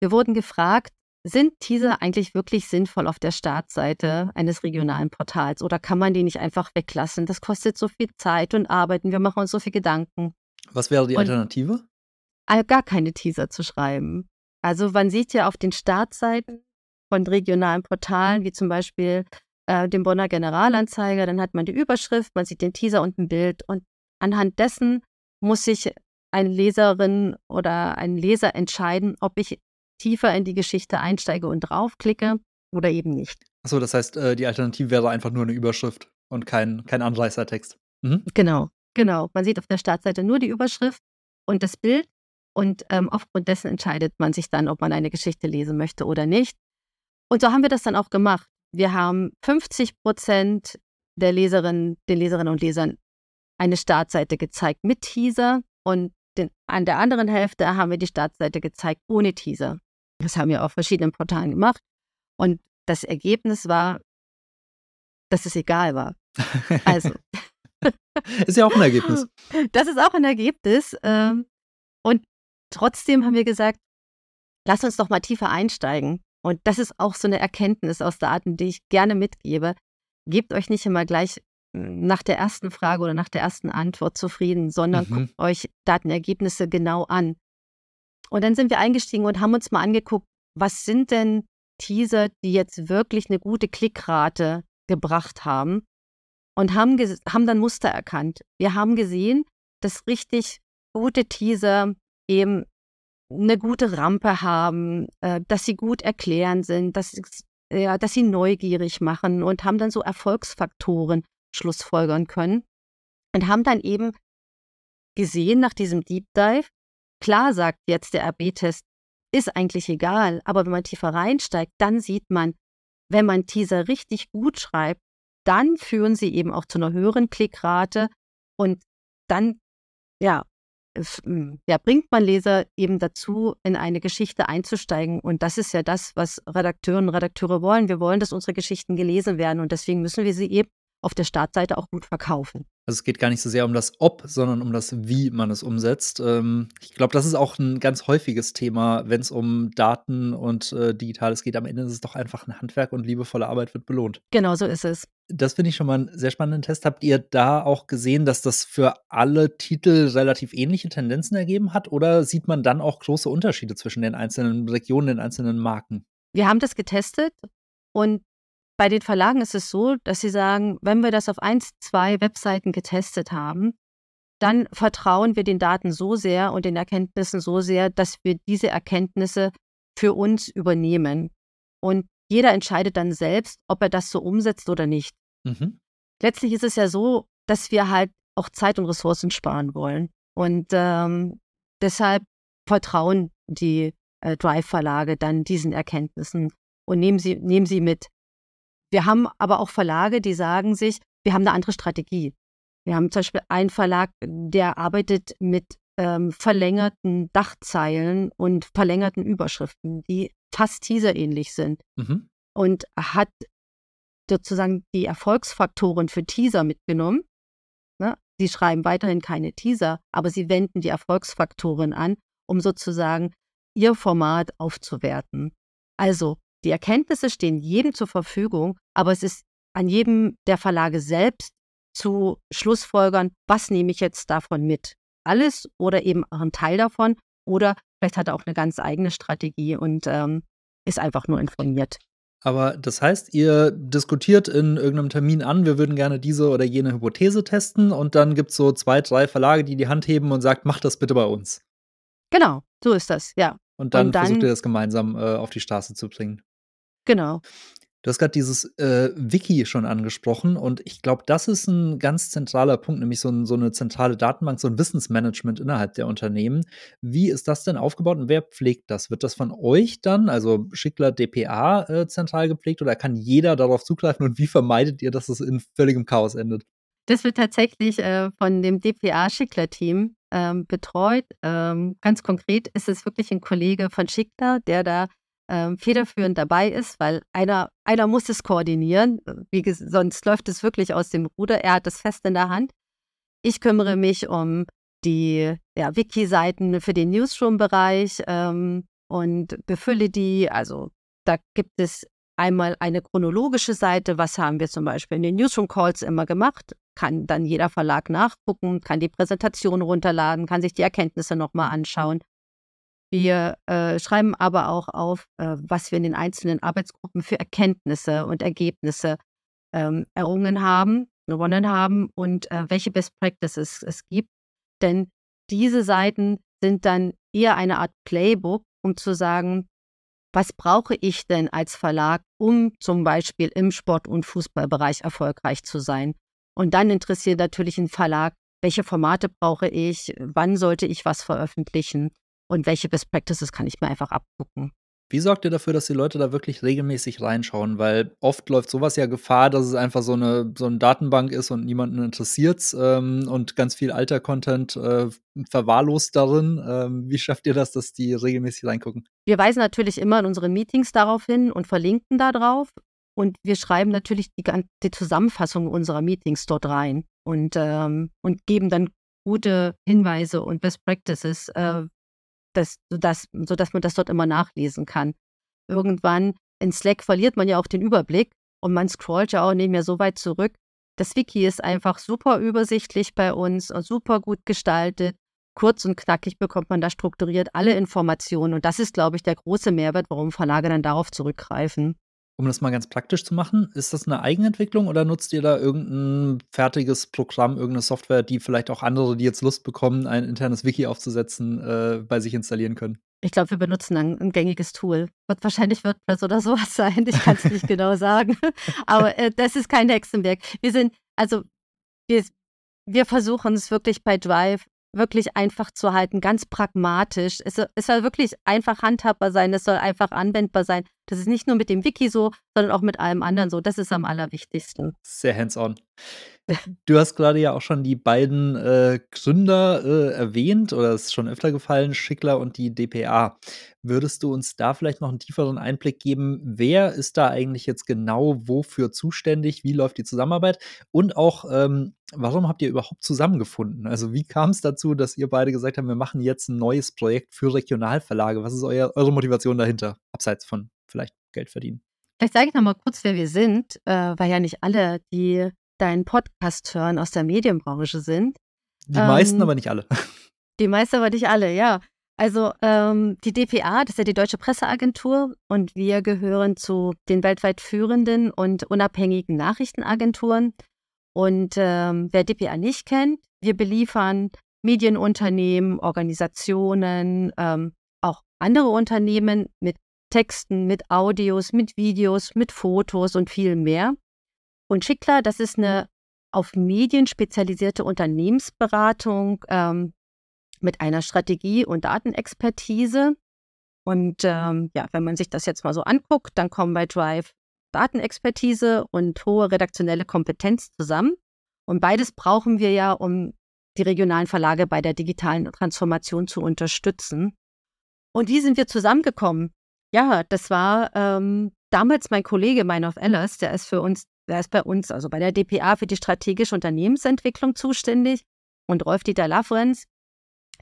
Wir wurden gefragt, sind Teaser eigentlich wirklich sinnvoll auf der Startseite eines regionalen Portals oder kann man die nicht einfach weglassen? Das kostet so viel Zeit und Arbeit und wir machen uns so viel Gedanken. Was wäre die Alternative? Und gar keine Teaser zu schreiben. Also man sieht ja auf den Startseiten von regionalen Portalen, wie zum Beispiel äh, dem Bonner Generalanzeiger, dann hat man die Überschrift, man sieht den Teaser und ein Bild und anhand dessen muss sich eine Leserin oder ein Leser entscheiden, ob ich tiefer in die Geschichte einsteige und draufklicke oder eben nicht. Achso, das heißt, äh, die Alternative wäre einfach nur eine Überschrift und kein, kein Anreißertext. Mhm. Genau, genau. Man sieht auf der Startseite nur die Überschrift und das Bild und ähm, aufgrund dessen entscheidet man sich dann, ob man eine Geschichte lesen möchte oder nicht. Und so haben wir das dann auch gemacht. Wir haben 50 Prozent der Leserinnen, den Leserinnen und Lesern eine Startseite gezeigt mit Teaser und den, an der anderen Hälfte haben wir die Startseite gezeigt ohne Teaser. Das haben wir auf verschiedenen Portalen gemacht. Und das Ergebnis war, dass es egal war. Also. ist ja auch ein Ergebnis. Das ist auch ein Ergebnis. Ähm, und trotzdem haben wir gesagt, lass uns doch mal tiefer einsteigen. Und das ist auch so eine Erkenntnis aus Daten, die ich gerne mitgebe. Gebt euch nicht immer gleich nach der ersten Frage oder nach der ersten Antwort zufrieden, sondern mhm. guckt euch Datenergebnisse genau an. Und dann sind wir eingestiegen und haben uns mal angeguckt, was sind denn Teaser, die jetzt wirklich eine gute Klickrate gebracht haben und haben, haben dann Muster erkannt. Wir haben gesehen, dass richtig gute Teaser eben eine gute Rampe haben, äh, dass sie gut erklären sind, dass, ja, dass sie neugierig machen und haben dann so Erfolgsfaktoren schlussfolgern können und haben dann eben gesehen nach diesem Deep Dive, klar sagt jetzt der AB-Test, ist eigentlich egal, aber wenn man tiefer reinsteigt, dann sieht man, wenn man Teaser richtig gut schreibt, dann führen sie eben auch zu einer höheren Klickrate und dann, ja, ja, bringt man Leser eben dazu, in eine Geschichte einzusteigen. Und das ist ja das, was Redakteurinnen und Redakteure wollen. Wir wollen, dass unsere Geschichten gelesen werden und deswegen müssen wir sie eben auf der Startseite auch gut verkaufen. Also es geht gar nicht so sehr um das Ob, sondern um das Wie man es umsetzt. Ähm, ich glaube, das ist auch ein ganz häufiges Thema, wenn es um Daten und äh, Digitales geht. Am Ende ist es doch einfach ein Handwerk und liebevolle Arbeit wird belohnt. Genau so ist es. Das finde ich schon mal einen sehr spannenden Test. Habt ihr da auch gesehen, dass das für alle Titel relativ ähnliche Tendenzen ergeben hat? Oder sieht man dann auch große Unterschiede zwischen den einzelnen Regionen, den einzelnen Marken? Wir haben das getestet und bei den Verlagen ist es so, dass sie sagen, wenn wir das auf eins, zwei Webseiten getestet haben, dann vertrauen wir den Daten so sehr und den Erkenntnissen so sehr, dass wir diese Erkenntnisse für uns übernehmen. Und jeder entscheidet dann selbst, ob er das so umsetzt oder nicht. Mhm. Letztlich ist es ja so, dass wir halt auch Zeit und Ressourcen sparen wollen. Und ähm, deshalb vertrauen die äh, Drive-Verlage dann diesen Erkenntnissen und nehmen sie, nehmen sie mit. Wir haben aber auch Verlage, die sagen sich, wir haben eine andere Strategie. Wir haben zum Beispiel einen Verlag, der arbeitet mit ähm, verlängerten Dachzeilen und verlängerten Überschriften, die fast teaser-ähnlich sind. Mhm. Und hat sozusagen die Erfolgsfaktoren für Teaser mitgenommen. Ne? Sie schreiben weiterhin keine Teaser, aber sie wenden die Erfolgsfaktoren an, um sozusagen ihr Format aufzuwerten. Also die Erkenntnisse stehen jedem zur Verfügung, aber es ist an jedem der Verlage selbst zu Schlussfolgern, was nehme ich jetzt davon mit? Alles oder eben auch ein Teil davon oder vielleicht hat er auch eine ganz eigene Strategie und ähm, ist einfach nur informiert. Aber das heißt, ihr diskutiert in irgendeinem Termin an, wir würden gerne diese oder jene Hypothese testen und dann gibt es so zwei, drei Verlage, die die Hand heben und sagt, mach das bitte bei uns. Genau, so ist das, ja. Und dann, und dann versucht ihr das gemeinsam äh, auf die Straße zu bringen. Genau. Du hast gerade dieses äh, Wiki schon angesprochen und ich glaube, das ist ein ganz zentraler Punkt, nämlich so, ein, so, eine zentrale Datenbank, so ein Wissensmanagement innerhalb der Unternehmen. Wie ist das denn aufgebaut und wer pflegt das? Wird das von euch dann, also Schickler DPA, äh, zentral gepflegt oder kann jeder darauf zugreifen und wie vermeidet ihr, dass es in völligem Chaos endet? Das wird tatsächlich äh, von dem DPA-Schickler-Team ähm, betreut. Ähm, ganz konkret ist es wirklich ein Kollege von Schickler, der da ähm, federführend dabei ist, weil einer, einer muss es koordinieren, wie, sonst läuft es wirklich aus dem Ruder. Er hat es fest in der Hand. Ich kümmere mich um die ja, Wiki-Seiten für den Newsroom-Bereich ähm, und befülle die. Also da gibt es einmal eine chronologische Seite, was haben wir zum Beispiel in den Newsroom-Calls immer gemacht, kann dann jeder Verlag nachgucken, kann die Präsentation runterladen, kann sich die Erkenntnisse nochmal anschauen. Wir äh, schreiben aber auch auf, äh, was wir in den einzelnen Arbeitsgruppen für Erkenntnisse und Ergebnisse ähm, errungen haben, gewonnen haben und äh, welche Best Practices es gibt. Denn diese Seiten sind dann eher eine Art Playbook, um zu sagen, was brauche ich denn als Verlag, um zum Beispiel im Sport- und Fußballbereich erfolgreich zu sein? Und dann interessiert natürlich ein Verlag, welche Formate brauche ich, wann sollte ich was veröffentlichen und welche Best Practices kann ich mir einfach abgucken. Wie sorgt ihr dafür, dass die Leute da wirklich regelmäßig reinschauen? Weil oft läuft sowas ja Gefahr, dass es einfach so eine, so eine Datenbank ist und niemanden interessiert ähm, und ganz viel alter Content äh, verwahrlost darin. Ähm, wie schafft ihr das, dass die regelmäßig reingucken? Wir weisen natürlich immer in unseren Meetings darauf hin und verlinken da drauf. Und wir schreiben natürlich die, die Zusammenfassung unserer Meetings dort rein und, ähm, und geben dann gute Hinweise und Best Practices, äh, das, sodass, sodass man das dort immer nachlesen kann. Irgendwann in Slack verliert man ja auch den Überblick und man scrollt ja auch nicht mehr so weit zurück. Das Wiki ist einfach super übersichtlich bei uns und super gut gestaltet. Kurz und knackig bekommt man da strukturiert alle Informationen. Und das ist, glaube ich, der große Mehrwert, warum Verlage dann darauf zurückgreifen. Um das mal ganz praktisch zu machen, ist das eine Eigenentwicklung oder nutzt ihr da irgendein fertiges Programm, irgendeine Software, die vielleicht auch andere, die jetzt Lust bekommen, ein internes Wiki aufzusetzen, äh, bei sich installieren können? Ich glaube, wir benutzen ein, ein, gängiges Tool. Wird wahrscheinlich WordPress oder sowas sein. Ich kann es nicht genau sagen. Aber äh, das ist kein Hexenwerk. Wir sind, also wir, wir versuchen es wirklich bei Drive wirklich einfach zu halten, ganz pragmatisch. Es, es soll wirklich einfach handhabbar sein, es soll einfach anwendbar sein. Das ist nicht nur mit dem Wiki so, sondern auch mit allem anderen so. Das ist am allerwichtigsten. Sehr hands-on. Du hast gerade ja auch schon die beiden äh, Gründer äh, erwähnt oder es ist schon öfter gefallen, Schickler und die DPA. Würdest du uns da vielleicht noch einen tieferen Einblick geben? Wer ist da eigentlich jetzt genau wofür zuständig? Wie läuft die Zusammenarbeit? Und auch, ähm, warum habt ihr überhaupt zusammengefunden? Also, wie kam es dazu, dass ihr beide gesagt habt, wir machen jetzt ein neues Projekt für Regionalverlage? Was ist euer, eure Motivation dahinter, abseits von vielleicht Geld verdienen? Vielleicht sage ich noch mal kurz, wer wir sind, äh, weil ja nicht alle, die deinen Podcast hören, aus der Medienbranche sind. Die ähm, meisten, aber nicht alle. Die meisten, aber nicht alle, ja. Also ähm, die DPA, das ist ja die Deutsche Presseagentur und wir gehören zu den weltweit führenden und unabhängigen Nachrichtenagenturen. Und ähm, wer DPA nicht kennt, wir beliefern Medienunternehmen, Organisationen, ähm, auch andere Unternehmen mit Texten, mit Audios, mit Videos, mit Fotos und viel mehr. Und Schickler, das ist eine auf Medien spezialisierte Unternehmensberatung ähm, mit einer Strategie- und Datenexpertise. Und ähm, ja, wenn man sich das jetzt mal so anguckt, dann kommen bei Drive Datenexpertise und hohe redaktionelle Kompetenz zusammen. Und beides brauchen wir ja, um die regionalen Verlage bei der digitalen Transformation zu unterstützen. Und wie sind wir zusammengekommen? Ja, das war ähm, damals mein Kollege Meinhof Ellers, der ist für uns der ist bei uns, also bei der DPA, für die strategische Unternehmensentwicklung zuständig. Und Rolf-Dieter Lafrenz,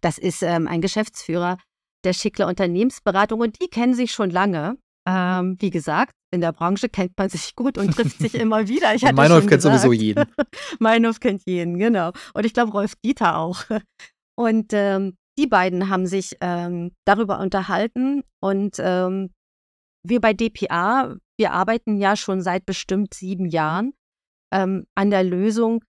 das ist ähm, ein Geschäftsführer der Schickler Unternehmensberatung und die kennen sich schon lange. Ähm, wie gesagt, in der Branche kennt man sich gut und trifft sich immer wieder. Ich Meinhof kennt sowieso jeden. Meinhof kennt jeden, genau. Und ich glaube, Rolf Dieter auch. Und ähm, die beiden haben sich ähm, darüber unterhalten und ähm, wir bei DPA, wir arbeiten ja schon seit bestimmt sieben Jahren ähm, an der Lösung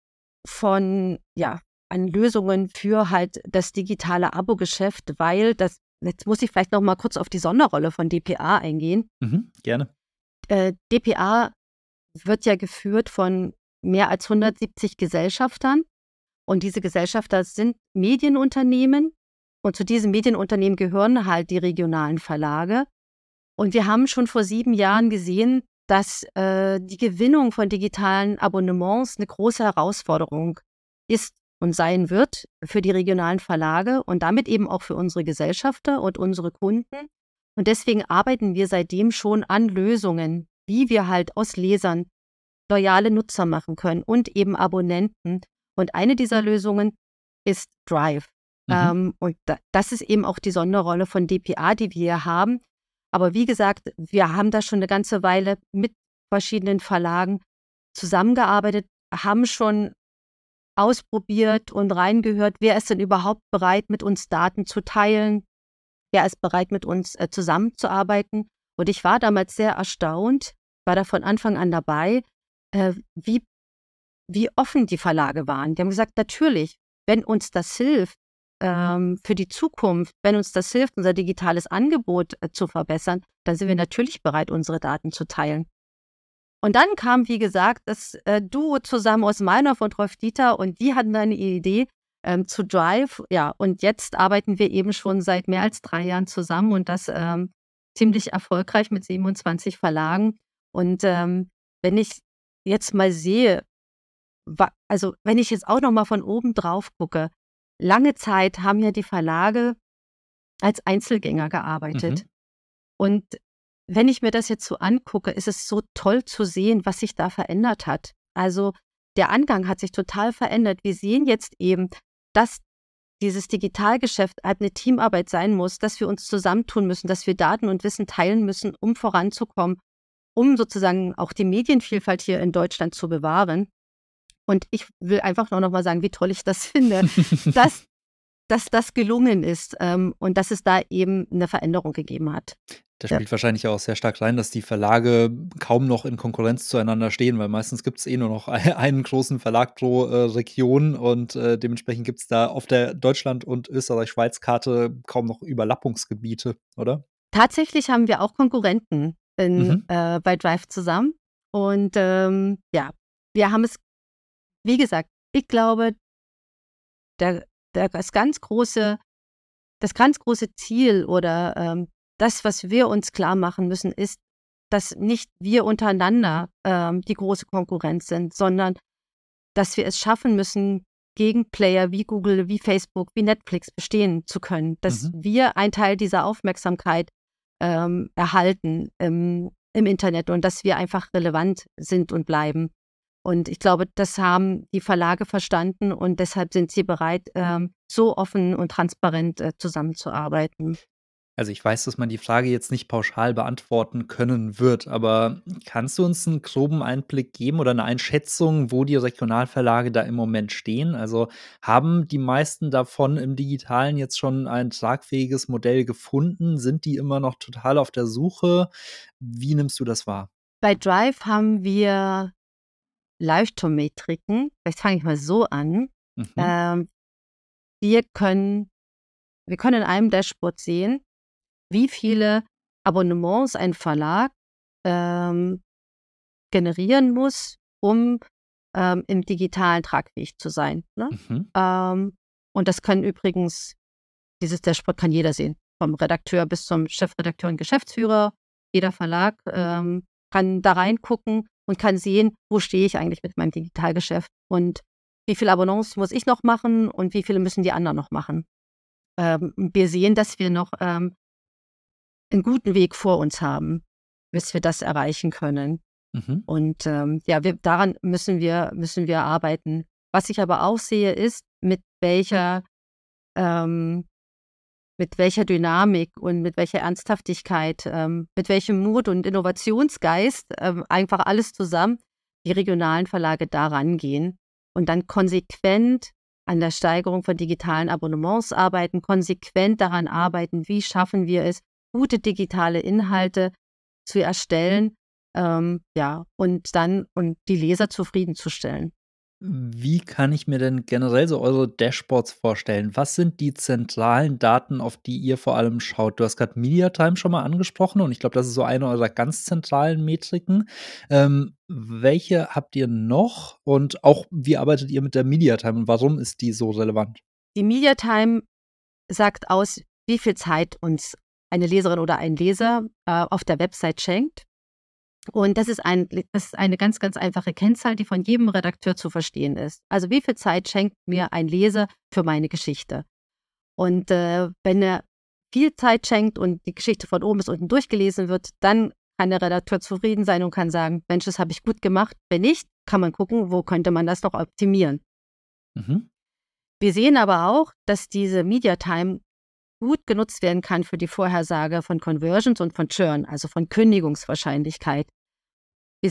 von, ja, an Lösungen für halt das digitale Abo-Geschäft, weil das, jetzt muss ich vielleicht noch mal kurz auf die Sonderrolle von DPA eingehen. Mhm, gerne. Äh, DPA wird ja geführt von mehr als 170 Gesellschaftern. Und diese Gesellschafter sind Medienunternehmen. Und zu diesen Medienunternehmen gehören halt die regionalen Verlage. Und wir haben schon vor sieben Jahren gesehen, dass äh, die Gewinnung von digitalen Abonnements eine große Herausforderung ist und sein wird für die regionalen Verlage und damit eben auch für unsere Gesellschafter und unsere Kunden. Und deswegen arbeiten wir seitdem schon an Lösungen, wie wir halt aus Lesern loyale Nutzer machen können und eben Abonnenten. Und eine dieser Lösungen ist Drive. Mhm. Ähm, und da, das ist eben auch die Sonderrolle von DPA, die wir hier haben. Aber wie gesagt, wir haben da schon eine ganze Weile mit verschiedenen Verlagen zusammengearbeitet, haben schon ausprobiert und reingehört, wer ist denn überhaupt bereit, mit uns Daten zu teilen, wer ist bereit, mit uns äh, zusammenzuarbeiten. Und ich war damals sehr erstaunt, war da von Anfang an dabei, äh, wie, wie offen die Verlage waren. Die haben gesagt, natürlich, wenn uns das hilft ähm, für die Zukunft, wenn uns das hilft, unser digitales Angebot äh, zu verbessern, dann sind wir natürlich bereit, unsere Daten zu teilen. Und dann kam, wie gesagt, das äh, Duo zusammen aus Meinhof und Rolf Dieter und die hatten eine Idee ähm, zu Drive. Ja, und jetzt arbeiten wir eben schon seit mehr als drei Jahren zusammen und das ähm, ziemlich erfolgreich mit 27 Verlagen. Und ähm, wenn ich jetzt mal sehe, also wenn ich jetzt auch noch mal von oben drauf gucke, lange Zeit haben ja die Verlage als Einzelgänger gearbeitet. Mhm. Und wenn ich mir das jetzt so angucke, ist es so toll zu sehen, was sich da verändert hat. Also der Angang hat sich total verändert. Wir sehen jetzt eben, dass dieses Digitalgeschäft halt eine Teamarbeit sein muss, dass wir uns zusammentun müssen, dass wir Daten und Wissen teilen müssen, um voranzukommen, um sozusagen auch die Medienvielfalt hier in Deutschland zu bewahren. Und ich will einfach nur noch mal sagen, wie toll ich das finde, dass, dass das gelungen ist ähm, und dass es da eben eine Veränderung gegeben hat. Da spielt ja. wahrscheinlich auch sehr stark rein, dass die Verlage kaum noch in Konkurrenz zueinander stehen, weil meistens gibt es eh nur noch einen großen Verlag pro äh, Region und äh, dementsprechend gibt es da auf der Deutschland- und Österreich-Schweiz-Karte kaum noch Überlappungsgebiete, oder? Tatsächlich haben wir auch Konkurrenten in, mhm. äh, bei Drive zusammen. Und ähm, ja, wir haben es, wie gesagt, ich glaube, der, der, das ganz große, das ganz große Ziel oder ähm, das, was wir uns klar machen müssen, ist, dass nicht wir untereinander ähm, die große Konkurrenz sind, sondern dass wir es schaffen müssen, gegen Player wie Google, wie Facebook, wie Netflix bestehen zu können, dass mhm. wir ein Teil dieser Aufmerksamkeit ähm, erhalten im, im Internet und dass wir einfach relevant sind und bleiben. Und ich glaube, das haben die Verlage verstanden und deshalb sind sie bereit, ähm, so offen und transparent äh, zusammenzuarbeiten. Also ich weiß, dass man die Frage jetzt nicht pauschal beantworten können wird, aber kannst du uns einen groben Einblick geben oder eine Einschätzung, wo die Regionalverlage da im Moment stehen? Also haben die meisten davon im Digitalen jetzt schon ein tragfähiges Modell gefunden? Sind die immer noch total auf der Suche? Wie nimmst du das wahr? Bei Drive haben wir Leuchtturmmetriken. Vielleicht fange ich mal so an. Mhm. Ähm, wir können, wir können in einem Dashboard sehen, wie viele Abonnements ein Verlag ähm, generieren muss, um ähm, im digitalen tragfähig zu sein. Ne? Mhm. Ähm, und das können übrigens, dieses Dashboard kann jeder sehen, vom Redakteur bis zum Chefredakteur und Geschäftsführer. Jeder Verlag ähm, kann da reingucken und kann sehen, wo stehe ich eigentlich mit meinem Digitalgeschäft und wie viele Abonnements muss ich noch machen und wie viele müssen die anderen noch machen. Ähm, wir sehen, dass wir noch ähm, einen guten Weg vor uns haben, bis wir das erreichen können. Mhm. Und ähm, ja, wir, daran müssen wir, müssen wir arbeiten. Was ich aber auch sehe, ist, mit welcher, ähm, mit welcher Dynamik und mit welcher Ernsthaftigkeit, ähm, mit welchem Mut und Innovationsgeist ähm, einfach alles zusammen die regionalen Verlage daran gehen und dann konsequent an der Steigerung von digitalen Abonnements arbeiten, konsequent daran arbeiten, wie schaffen wir es, gute digitale Inhalte zu erstellen, ähm, ja, und dann und die Leser zufriedenzustellen. Wie kann ich mir denn generell so eure Dashboards vorstellen? Was sind die zentralen Daten, auf die ihr vor allem schaut? Du hast gerade MediaTime schon mal angesprochen und ich glaube, das ist so eine eurer ganz zentralen Metriken. Ähm, welche habt ihr noch und auch wie arbeitet ihr mit der MediaTime und warum ist die so relevant? Die MediaTime sagt aus, wie viel Zeit uns eine Leserin oder ein Leser äh, auf der Website schenkt. Und das ist, ein, das ist eine ganz, ganz einfache Kennzahl, die von jedem Redakteur zu verstehen ist. Also wie viel Zeit schenkt mir ein Leser für meine Geschichte? Und äh, wenn er viel Zeit schenkt und die Geschichte von oben bis unten durchgelesen wird, dann kann der Redakteur zufrieden sein und kann sagen, Mensch, das habe ich gut gemacht. Wenn nicht, kann man gucken, wo könnte man das noch optimieren. Mhm. Wir sehen aber auch, dass diese Media Time gut genutzt werden kann für die Vorhersage von Conversions und von Churn, also von Kündigungswahrscheinlichkeit.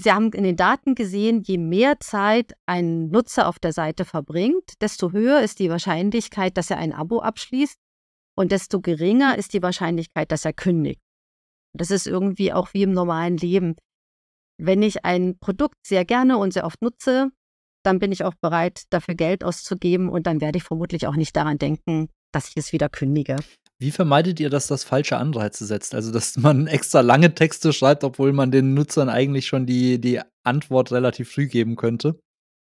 Wir haben in den Daten gesehen, je mehr Zeit ein Nutzer auf der Seite verbringt, desto höher ist die Wahrscheinlichkeit, dass er ein Abo abschließt und desto geringer ist die Wahrscheinlichkeit, dass er kündigt. Das ist irgendwie auch wie im normalen Leben. wenn ich ein Produkt sehr gerne und sehr oft nutze, dann bin ich auch bereit, dafür Geld auszugeben und dann werde ich vermutlich auch nicht daran denken, dass ich es wieder kündige. Wie vermeidet ihr, dass das falsche Anreize setzt? Also, dass man extra lange Texte schreibt, obwohl man den Nutzern eigentlich schon die, die Antwort relativ früh geben könnte?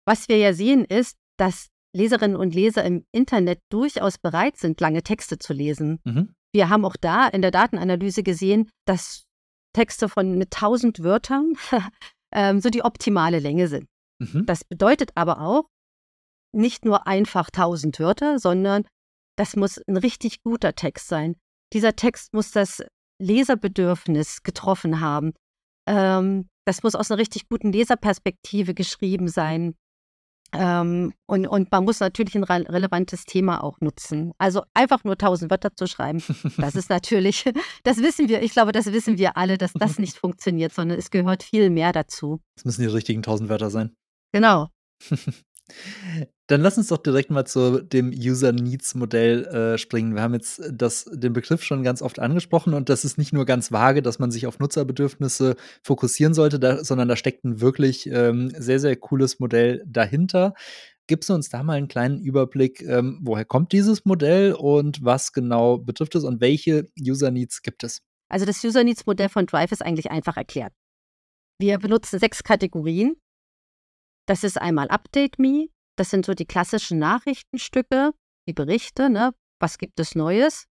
Was wir ja sehen, ist, dass Leserinnen und Leser im Internet durchaus bereit sind, lange Texte zu lesen. Mhm. Wir haben auch da in der Datenanalyse gesehen, dass Texte von mit 1000 Wörtern ähm, so die optimale Länge sind. Mhm. Das bedeutet aber auch nicht nur einfach 1000 Wörter, sondern das muss ein richtig guter Text sein. Dieser Text muss das Leserbedürfnis getroffen haben. Ähm, das muss aus einer richtig guten Leserperspektive geschrieben sein. Ähm, und, und man muss natürlich ein re relevantes Thema auch nutzen. Also einfach nur tausend Wörter zu schreiben, das ist natürlich, das wissen wir, ich glaube, das wissen wir alle, dass das nicht funktioniert, sondern es gehört viel mehr dazu. Es müssen die richtigen tausend Wörter sein. Genau. Dann lass uns doch direkt mal zu dem User Needs Modell äh, springen. Wir haben jetzt das, den Begriff schon ganz oft angesprochen und das ist nicht nur ganz vage, dass man sich auf Nutzerbedürfnisse fokussieren sollte, da, sondern da steckt ein wirklich ähm, sehr, sehr cooles Modell dahinter. Gibst du uns da mal einen kleinen Überblick, ähm, woher kommt dieses Modell und was genau betrifft es und welche User Needs gibt es? Also das User Needs Modell von Drive ist eigentlich einfach erklärt. Wir benutzen sechs Kategorien das ist einmal Update Me, das sind so die klassischen Nachrichtenstücke, die Berichte, ne? was gibt es Neues.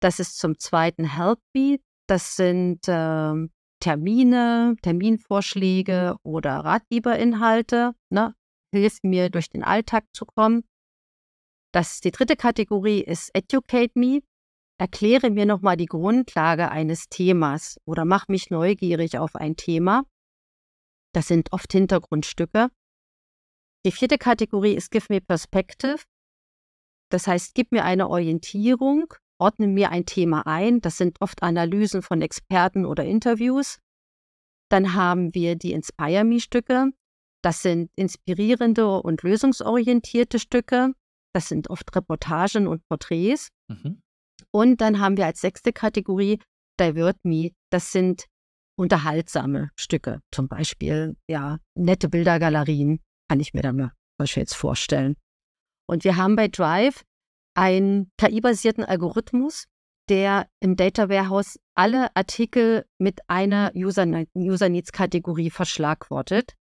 Das ist zum zweiten Help Me, das sind äh, Termine, Terminvorschläge oder Ratgeberinhalte, ne? hilft mir durch den Alltag zu kommen. Das, die dritte Kategorie ist Educate Me, erkläre mir nochmal die Grundlage eines Themas oder mach mich neugierig auf ein Thema. Das sind oft Hintergrundstücke. Die vierte Kategorie ist Give Me Perspective. Das heißt, gib mir eine Orientierung, ordne mir ein Thema ein. Das sind oft Analysen von Experten oder Interviews. Dann haben wir die Inspire Me-Stücke. Das sind inspirierende und lösungsorientierte Stücke. Das sind oft Reportagen und Porträts. Mhm. Und dann haben wir als sechste Kategorie Divert Me. Das sind unterhaltsame Stücke. Zum Beispiel, ja, nette Bildergalerien kann ich mir dann mal jetzt vorstellen. Und wir haben bei Drive einen KI-basierten Algorithmus, der im Data Warehouse alle Artikel mit einer User, User Needs Kategorie verschlagwortet.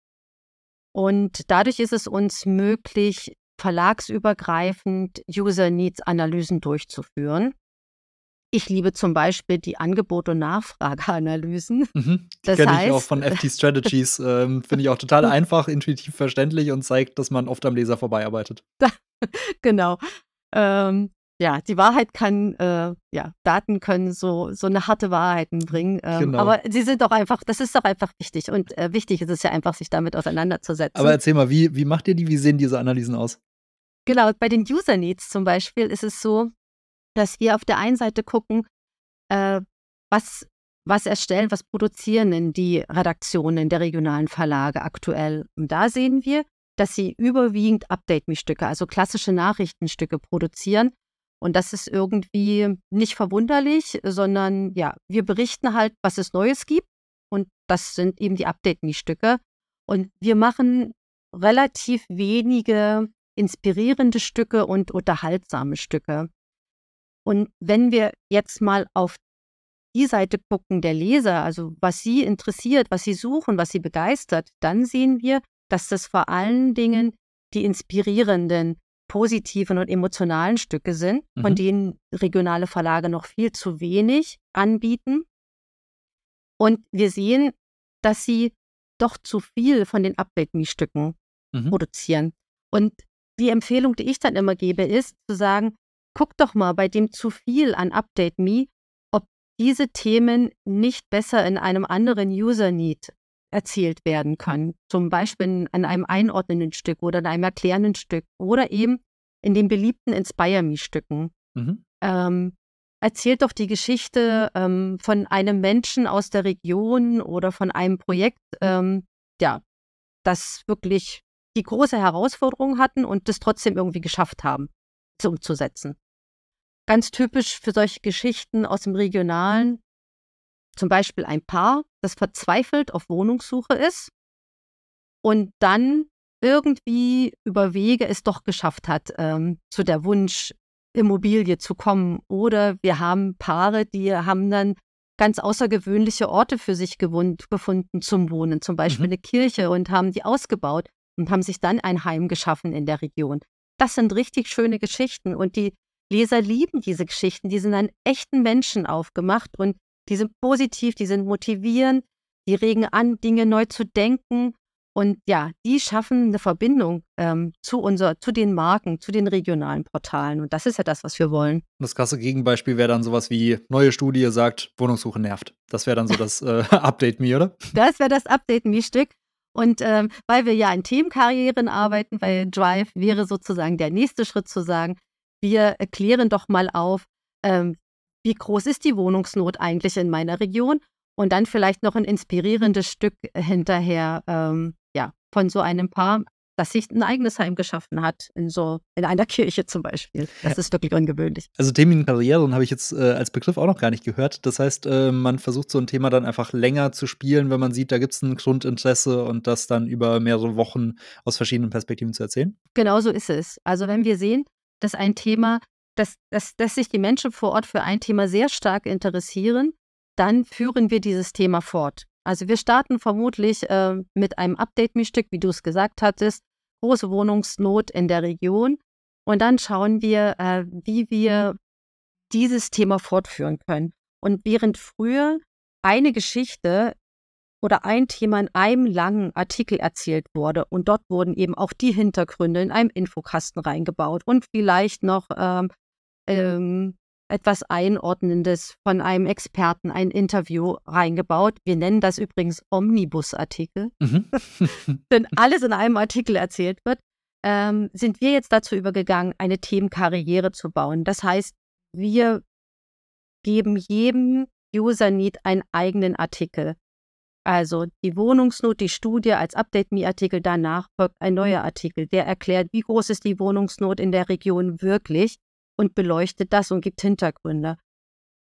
Und dadurch ist es uns möglich, verlagsübergreifend User Needs Analysen durchzuführen. Ich liebe zum Beispiel die Angebot- und Nachfrageanalysen. Mhm. Das kenne ich auch von FT Strategies. ähm, Finde ich auch total einfach, intuitiv verständlich und zeigt, dass man oft am Leser vorbeiarbeitet. genau. Ähm, ja, die Wahrheit kann, äh, ja, Daten können so, so eine harte Wahrheiten bringen. Ähm, genau. Aber sie sind doch einfach, das ist doch einfach wichtig. Und äh, wichtig ist es ja einfach, sich damit auseinanderzusetzen. Aber erzähl mal, wie, wie macht ihr die? Wie sehen diese Analysen aus? Genau, bei den User Needs zum Beispiel ist es so, dass wir auf der einen Seite gucken, äh, was, was erstellen, was produzieren denn die Redaktionen der regionalen Verlage aktuell. Und da sehen wir, dass sie überwiegend Update-Me-Stücke, also klassische Nachrichtenstücke produzieren. Und das ist irgendwie nicht verwunderlich, sondern ja, wir berichten halt, was es Neues gibt. Und das sind eben die Update-Me-Stücke. Und wir machen relativ wenige inspirierende Stücke und unterhaltsame Stücke. Und wenn wir jetzt mal auf die Seite gucken der Leser, also was sie interessiert, was sie suchen, was sie begeistert, dann sehen wir, dass das vor allen Dingen die inspirierenden, positiven und emotionalen Stücke sind, mhm. von denen regionale Verlage noch viel zu wenig anbieten. Und wir sehen, dass sie doch zu viel von den Update-Me-Stücken mhm. produzieren. Und die Empfehlung, die ich dann immer gebe, ist zu sagen, guck doch mal bei dem zu viel an Update Me, ob diese Themen nicht besser in einem anderen User Need erzielt werden können. Zum Beispiel in einem einordnenden Stück oder in einem erklärenden Stück oder eben in den beliebten Inspire Me Stücken. Mhm. Ähm, erzählt doch die Geschichte ähm, von einem Menschen aus der Region oder von einem Projekt, ähm, ja, das wirklich die große Herausforderung hatten und das trotzdem irgendwie geschafft haben, zu umzusetzen. Ganz typisch für solche Geschichten aus dem Regionalen, zum Beispiel ein Paar, das verzweifelt auf Wohnungssuche ist und dann irgendwie über Wege es doch geschafft hat, ähm, zu der Wunschimmobilie zu kommen. Oder wir haben Paare, die haben dann ganz außergewöhnliche Orte für sich gewund, gefunden zum Wohnen, zum Beispiel mhm. eine Kirche und haben die ausgebaut und haben sich dann ein Heim geschaffen in der Region. Das sind richtig schöne Geschichten und die Leser lieben diese Geschichten. Die sind an echten Menschen aufgemacht und die sind positiv, die sind motivierend, die regen an, Dinge neu zu denken und ja, die schaffen eine Verbindung ähm, zu, unser, zu den Marken, zu den regionalen Portalen. Und das ist ja das, was wir wollen. Das krasse Gegenbeispiel wäre dann sowas wie, neue Studie sagt, Wohnungssuche nervt. Das wäre dann so das äh, Update Me, oder? Das wäre das Update Me-Stück. Und ähm, weil wir ja in Themenkarrieren arbeiten, weil Drive wäre sozusagen der nächste Schritt zu sagen, wir klären doch mal auf, ähm, wie groß ist die Wohnungsnot eigentlich in meiner Region? Und dann vielleicht noch ein inspirierendes Stück hinterher, ähm, ja, von so einem Paar, das sich ein eigenes Heim geschaffen hat, in so, in einer Kirche zum Beispiel. Das ist wirklich ungewöhnlich. Also Themenkarrieren habe ich jetzt äh, als Begriff auch noch gar nicht gehört. Das heißt, äh, man versucht so ein Thema dann einfach länger zu spielen, wenn man sieht, da gibt es ein Grundinteresse und das dann über mehrere Wochen aus verschiedenen Perspektiven zu erzählen. Genau so ist es. Also wenn wir sehen, dass ein Thema, dass, dass, dass sich die Menschen vor Ort für ein Thema sehr stark interessieren, dann führen wir dieses Thema fort. Also wir starten vermutlich äh, mit einem Update-Mischstück, wie du es gesagt hattest, große Wohnungsnot in der Region. Und dann schauen wir, äh, wie wir dieses Thema fortführen können. Und während früher eine Geschichte oder ein Thema in einem langen Artikel erzählt wurde und dort wurden eben auch die Hintergründe in einem Infokasten reingebaut und vielleicht noch ähm, ähm, etwas Einordnendes von einem Experten, ein Interview reingebaut. Wir nennen das übrigens Omnibus-Artikel, mhm. denn alles in einem Artikel erzählt wird. Ähm, sind wir jetzt dazu übergegangen, eine Themenkarriere zu bauen. Das heißt, wir geben jedem User-Need einen eigenen Artikel. Also die Wohnungsnot, die Studie als Update-Me-Artikel, danach folgt ein neuer Artikel, der erklärt, wie groß ist die Wohnungsnot in der Region wirklich und beleuchtet das und gibt Hintergründe.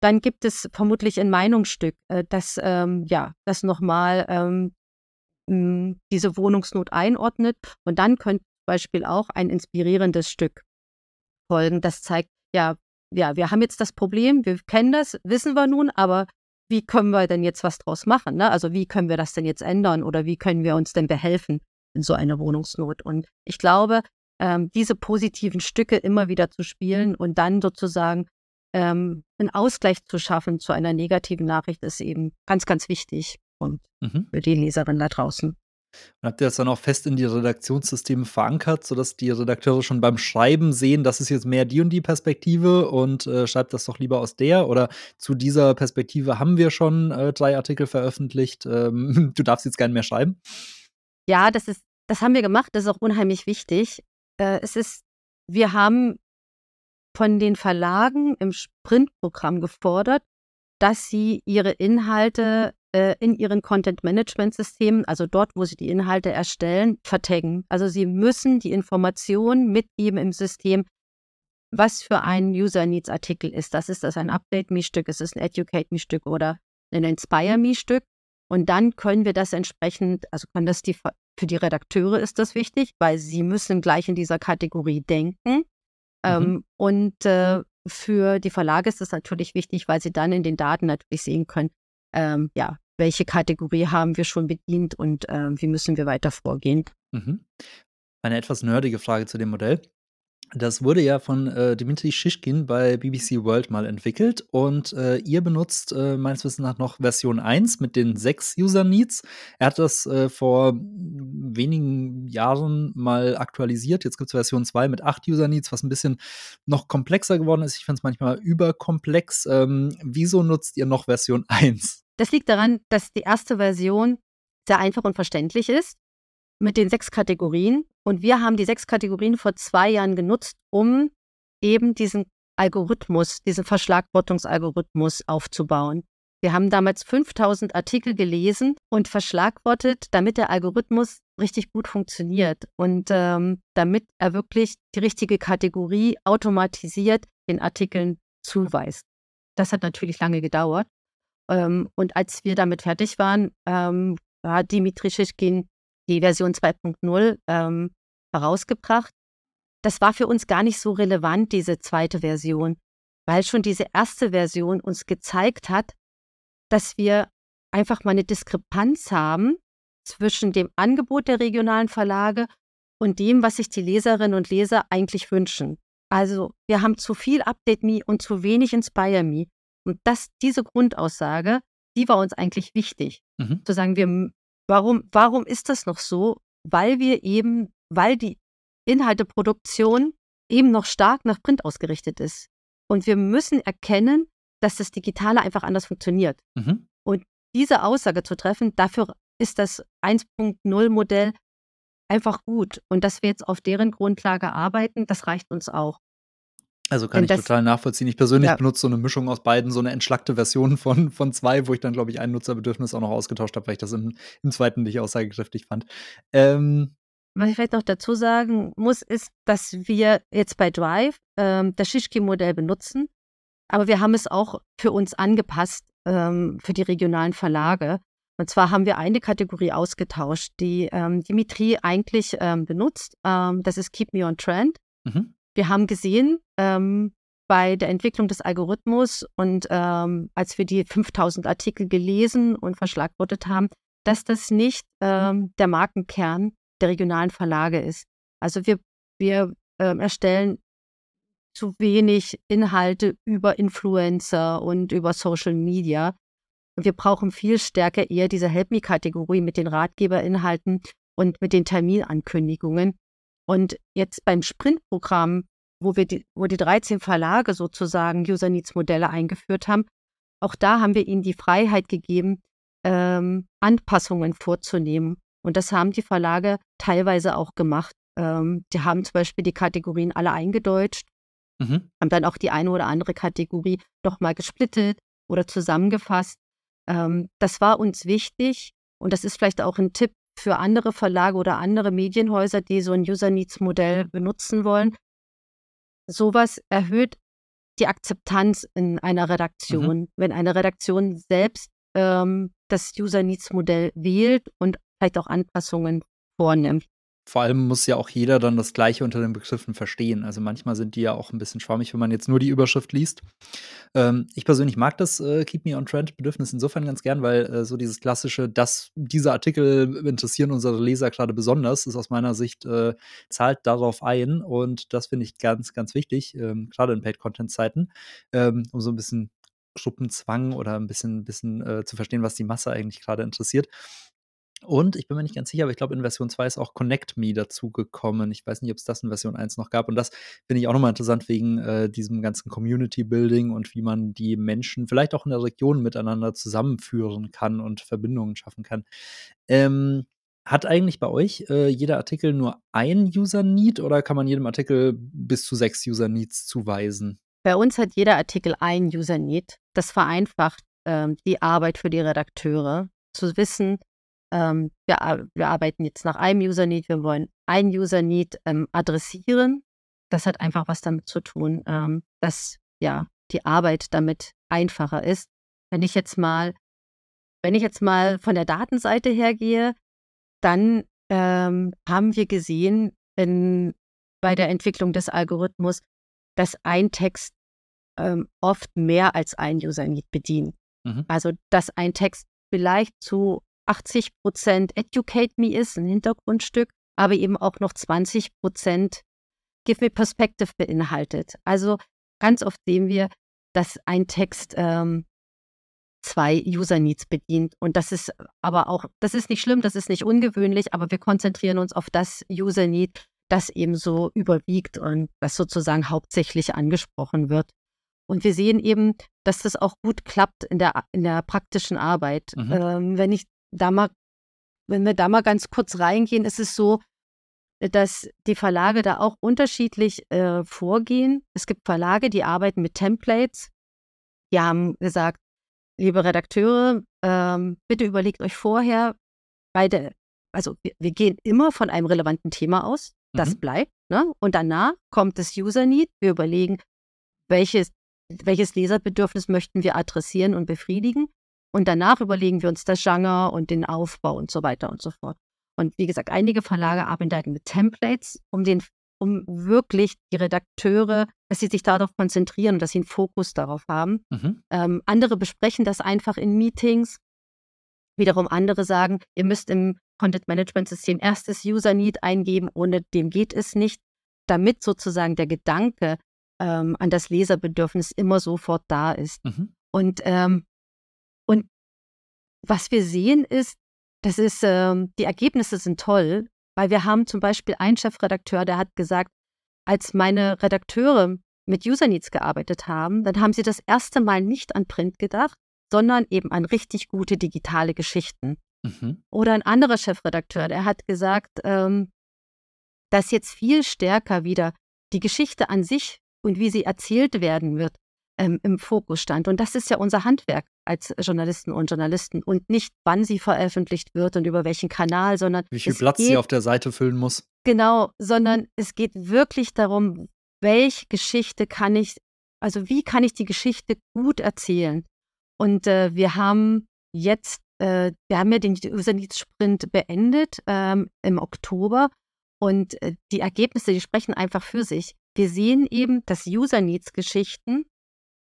Dann gibt es vermutlich ein Meinungsstück, äh, das ähm, ja, das nochmal ähm, hm, diese Wohnungsnot einordnet. Und dann könnte zum Beispiel auch ein inspirierendes Stück folgen, das zeigt, ja, ja, wir haben jetzt das Problem, wir kennen das, wissen wir nun, aber wie können wir denn jetzt was draus machen? Ne? Also wie können wir das denn jetzt ändern oder wie können wir uns denn behelfen in so einer Wohnungsnot? Und ich glaube, ähm, diese positiven Stücke immer wieder zu spielen und dann sozusagen ähm, einen Ausgleich zu schaffen zu einer negativen Nachricht ist eben ganz, ganz wichtig und mhm. für die Leserin da draußen. Und habt ihr das dann auch fest in die Redaktionssysteme verankert, sodass die Redakteure schon beim Schreiben sehen, das ist jetzt mehr die und die Perspektive und äh, schreibt das doch lieber aus der? Oder zu dieser Perspektive haben wir schon äh, drei Artikel veröffentlicht. Ähm, du darfst jetzt gerne mehr schreiben? Ja, das ist, das haben wir gemacht, das ist auch unheimlich wichtig äh, es ist, wir haben von den Verlagen im Sprintprogramm gefordert, dass sie ihre Inhalte äh, in ihren Content-Management-Systemen, also dort, wo sie die Inhalte erstellen, vertaggen. Also sie müssen die Informationen mitgeben im System, was für ein User-Needs-Artikel ist. Das ist das ein Update-Me-Stück, ist es ein Educate-Me-Stück oder ein Inspire-Me-Stück. Und dann können wir das entsprechend, also können das die für die Redakteure ist das wichtig, weil sie müssen gleich in dieser Kategorie denken. Mhm. Ähm, und äh, für die Verlage ist das natürlich wichtig, weil sie dann in den Daten natürlich sehen können, ähm, ja, welche Kategorie haben wir schon bedient und äh, wie müssen wir weiter vorgehen. Mhm. Eine etwas nerdige Frage zu dem Modell. Das wurde ja von äh, Dimitri Shishkin bei BBC World mal entwickelt und äh, ihr benutzt äh, meines Wissens nach noch Version 1 mit den sechs User Needs. Er hat das äh, vor wenigen Jahren mal aktualisiert. Jetzt gibt es Version 2 mit acht User Needs, was ein bisschen noch komplexer geworden ist. Ich finde es manchmal überkomplex. Ähm, wieso nutzt ihr noch Version 1? Das liegt daran, dass die erste Version sehr einfach und verständlich ist mit den sechs Kategorien. Und wir haben die sechs Kategorien vor zwei Jahren genutzt, um eben diesen Algorithmus, diesen Verschlagwortungsalgorithmus aufzubauen. Wir haben damals 5000 Artikel gelesen und verschlagwortet, damit der Algorithmus richtig gut funktioniert und ähm, damit er wirklich die richtige Kategorie automatisiert den Artikeln zuweist. Das hat natürlich lange gedauert. Ähm, und als wir damit fertig waren, ähm, hat Dimitri Schischkin die Version 2.0 ähm, herausgebracht. Das war für uns gar nicht so relevant, diese zweite Version, weil schon diese erste Version uns gezeigt hat, dass wir einfach mal eine Diskrepanz haben zwischen dem Angebot der regionalen Verlage und dem, was sich die Leserinnen und Leser eigentlich wünschen. Also wir haben zu viel Update Me und zu wenig Inspire Me. Und das, diese Grundaussage, die war uns eigentlich wichtig. Mhm. Zu sagen, wir, warum, warum ist das noch so? Weil wir eben, weil die Inhalteproduktion eben noch stark nach Print ausgerichtet ist. Und wir müssen erkennen, dass das Digitale einfach anders funktioniert. Mhm. Und diese Aussage zu treffen, dafür ist das 1.0 Modell einfach gut. Und dass wir jetzt auf deren Grundlage arbeiten, das reicht uns auch. Also kann ich total nachvollziehen. Ich persönlich ja. benutze so eine Mischung aus beiden, so eine entschlackte Version von, von zwei, wo ich dann, glaube ich, ein Nutzerbedürfnis auch noch ausgetauscht habe, weil ich das im, im zweiten nicht aussagekräftig fand. Ähm, Was ich vielleicht noch dazu sagen muss, ist, dass wir jetzt bei Drive ähm, das Shishki-Modell benutzen, aber wir haben es auch für uns angepasst, ähm, für die regionalen Verlage. Und zwar haben wir eine Kategorie ausgetauscht, die ähm, Dimitri eigentlich ähm, benutzt. Ähm, das ist Keep Me on Trend. Mhm. Wir haben gesehen, ähm, bei der Entwicklung des Algorithmus und ähm, als wir die 5000 Artikel gelesen und verschlagwortet haben, dass das nicht ähm, der Markenkern der regionalen Verlage ist. Also wir, wir ähm, erstellen zu wenig Inhalte über Influencer und über Social Media. Wir brauchen viel stärker eher diese Help Me-Kategorie mit den Ratgeberinhalten und mit den Terminankündigungen, und jetzt beim Sprintprogramm, wo wir die, wo die 13 Verlage sozusagen User Needs Modelle eingeführt haben, auch da haben wir ihnen die Freiheit gegeben, ähm, Anpassungen vorzunehmen. Und das haben die Verlage teilweise auch gemacht. Ähm, die haben zum Beispiel die Kategorien alle eingedeutscht, mhm. haben dann auch die eine oder andere Kategorie nochmal gesplittet oder zusammengefasst. Ähm, das war uns wichtig und das ist vielleicht auch ein Tipp für andere Verlage oder andere Medienhäuser, die so ein User Needs Modell benutzen wollen. Sowas erhöht die Akzeptanz in einer Redaktion. Mhm. Wenn eine Redaktion selbst ähm, das User Needs Modell wählt und vielleicht auch Anpassungen vornimmt vor allem muss ja auch jeder dann das Gleiche unter den Begriffen verstehen. Also manchmal sind die ja auch ein bisschen schwammig, wenn man jetzt nur die Überschrift liest. Ähm, ich persönlich mag das äh, Keep Me on Trend Bedürfnis insofern ganz gern, weil äh, so dieses klassische, dass diese Artikel interessieren unsere Leser gerade besonders, ist aus meiner Sicht, äh, zahlt darauf ein. Und das finde ich ganz, ganz wichtig, ähm, gerade in Paid-Content-Zeiten, ähm, um so ein bisschen Gruppenzwang oder ein bisschen, bisschen äh, zu verstehen, was die Masse eigentlich gerade interessiert. Und ich bin mir nicht ganz sicher, aber ich glaube, in Version 2 ist auch Connect Me dazugekommen. Ich weiß nicht, ob es das in Version 1 noch gab. Und das finde ich auch nochmal interessant wegen äh, diesem ganzen Community-Building und wie man die Menschen vielleicht auch in der Region miteinander zusammenführen kann und Verbindungen schaffen kann. Ähm, hat eigentlich bei euch äh, jeder Artikel nur ein User-Need oder kann man jedem Artikel bis zu sechs User-Needs zuweisen? Bei uns hat jeder Artikel ein User-Need. Das vereinfacht ähm, die Arbeit für die Redakteure, zu wissen, ähm, wir, wir, arbeiten jetzt nach einem User Need, wir wollen ein User Need ähm, adressieren. Das hat einfach was damit zu tun, ähm, dass ja die Arbeit damit einfacher ist. Wenn ich jetzt mal, wenn ich jetzt mal von der Datenseite hergehe, dann ähm, haben wir gesehen in, bei der Entwicklung des Algorithmus, dass ein Text ähm, oft mehr als ein User Need bedient. Mhm. Also dass ein Text vielleicht zu 80 Prozent Educate Me ist, ein Hintergrundstück, aber eben auch noch 20 Prozent Give Me Perspective beinhaltet. Also ganz oft sehen wir, dass ein Text ähm, zwei User Needs bedient. Und das ist aber auch, das ist nicht schlimm, das ist nicht ungewöhnlich, aber wir konzentrieren uns auf das User Need, das eben so überwiegt und das sozusagen hauptsächlich angesprochen wird. Und wir sehen eben, dass das auch gut klappt in der, in der praktischen Arbeit. Mhm. Ähm, wenn ich da mal, wenn wir da mal ganz kurz reingehen, ist es so, dass die Verlage da auch unterschiedlich äh, vorgehen. Es gibt Verlage, die arbeiten mit Templates. Die haben gesagt, liebe Redakteure, ähm, bitte überlegt euch vorher, bei der, also wir, wir, gehen immer von einem relevanten Thema aus, das mhm. bleibt. Ne? Und danach kommt das User Need. Wir überlegen, welches, welches Leserbedürfnis möchten wir adressieren und befriedigen. Und danach überlegen wir uns das Genre und den Aufbau und so weiter und so fort. Und wie gesagt, einige Verlage arbeiten mit Templates, um den um wirklich die Redakteure, dass sie sich darauf konzentrieren und dass sie einen Fokus darauf haben. Mhm. Ähm, andere besprechen das einfach in Meetings. Wiederum andere sagen, ihr müsst im Content Management System erstes User Need eingeben, ohne dem geht es nicht, damit sozusagen der Gedanke ähm, an das Leserbedürfnis immer sofort da ist. Mhm. Und, ähm, und was wir sehen ist, das ist, ähm, die Ergebnisse sind toll, weil wir haben zum Beispiel einen Chefredakteur, der hat gesagt, als meine Redakteure mit User Needs gearbeitet haben, dann haben sie das erste Mal nicht an Print gedacht, sondern eben an richtig gute digitale Geschichten. Mhm. Oder ein anderer Chefredakteur, der hat gesagt, ähm, dass jetzt viel stärker wieder die Geschichte an sich und wie sie erzählt werden wird, ähm, im Fokus stand. Und das ist ja unser Handwerk als Journalisten und Journalisten und nicht, wann sie veröffentlicht wird und über welchen Kanal, sondern wie viel Platz geht, sie auf der Seite füllen muss. Genau, sondern es geht wirklich darum, welche Geschichte kann ich, also wie kann ich die Geschichte gut erzählen? Und äh, wir haben jetzt, äh, wir haben ja den User Needs Sprint beendet ähm, im Oktober und äh, die Ergebnisse, die sprechen einfach für sich. Wir sehen eben, dass User Needs Geschichten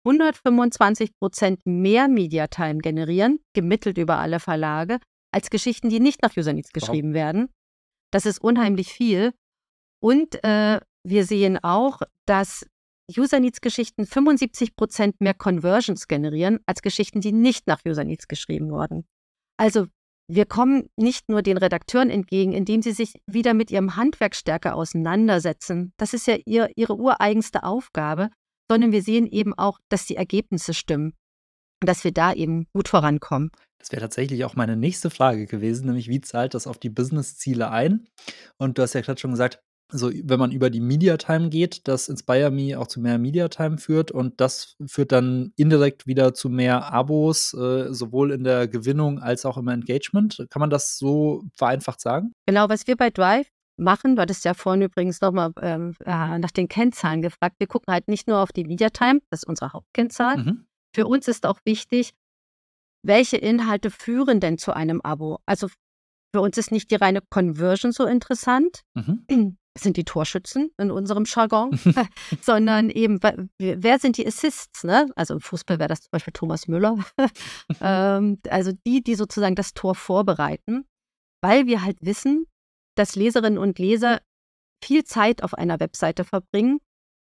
125 Prozent mehr Mediatime generieren, gemittelt über alle Verlage, als Geschichten, die nicht nach User Needs geschrieben wow. werden. Das ist unheimlich viel. Und äh, wir sehen auch, dass User Needs Geschichten 75 Prozent mehr Conversions generieren als Geschichten, die nicht nach User Needs geschrieben wurden. Also wir kommen nicht nur den Redakteuren entgegen, indem sie sich wieder mit ihrem Handwerk stärker auseinandersetzen. Das ist ja ihr, ihre ureigenste Aufgabe sondern wir sehen eben auch, dass die Ergebnisse stimmen und dass wir da eben gut vorankommen. Das wäre tatsächlich auch meine nächste Frage gewesen, nämlich wie zahlt das auf die Business-Ziele ein? Und du hast ja gerade schon gesagt, so wenn man über die Media Time geht, dass Inspire Me auch zu mehr Media Time führt und das führt dann indirekt wieder zu mehr Abos, äh, sowohl in der Gewinnung als auch im Engagement. Kann man das so vereinfacht sagen? Genau, was wir bei Drive machen. Du hattest ja vorhin übrigens nochmal ähm, äh, nach den Kennzahlen gefragt. Wir gucken halt nicht nur auf die Media Time, das ist unsere Hauptkennzahl. Mhm. Für uns ist auch wichtig, welche Inhalte führen denn zu einem Abo? Also für uns ist nicht die reine Conversion so interessant, mhm. sind die Torschützen in unserem Jargon, sondern eben, wer sind die Assists? Ne? Also im Fußball wäre das zum Beispiel Thomas Müller. ähm, also die, die sozusagen das Tor vorbereiten, weil wir halt wissen, dass Leserinnen und Leser viel Zeit auf einer Webseite verbringen,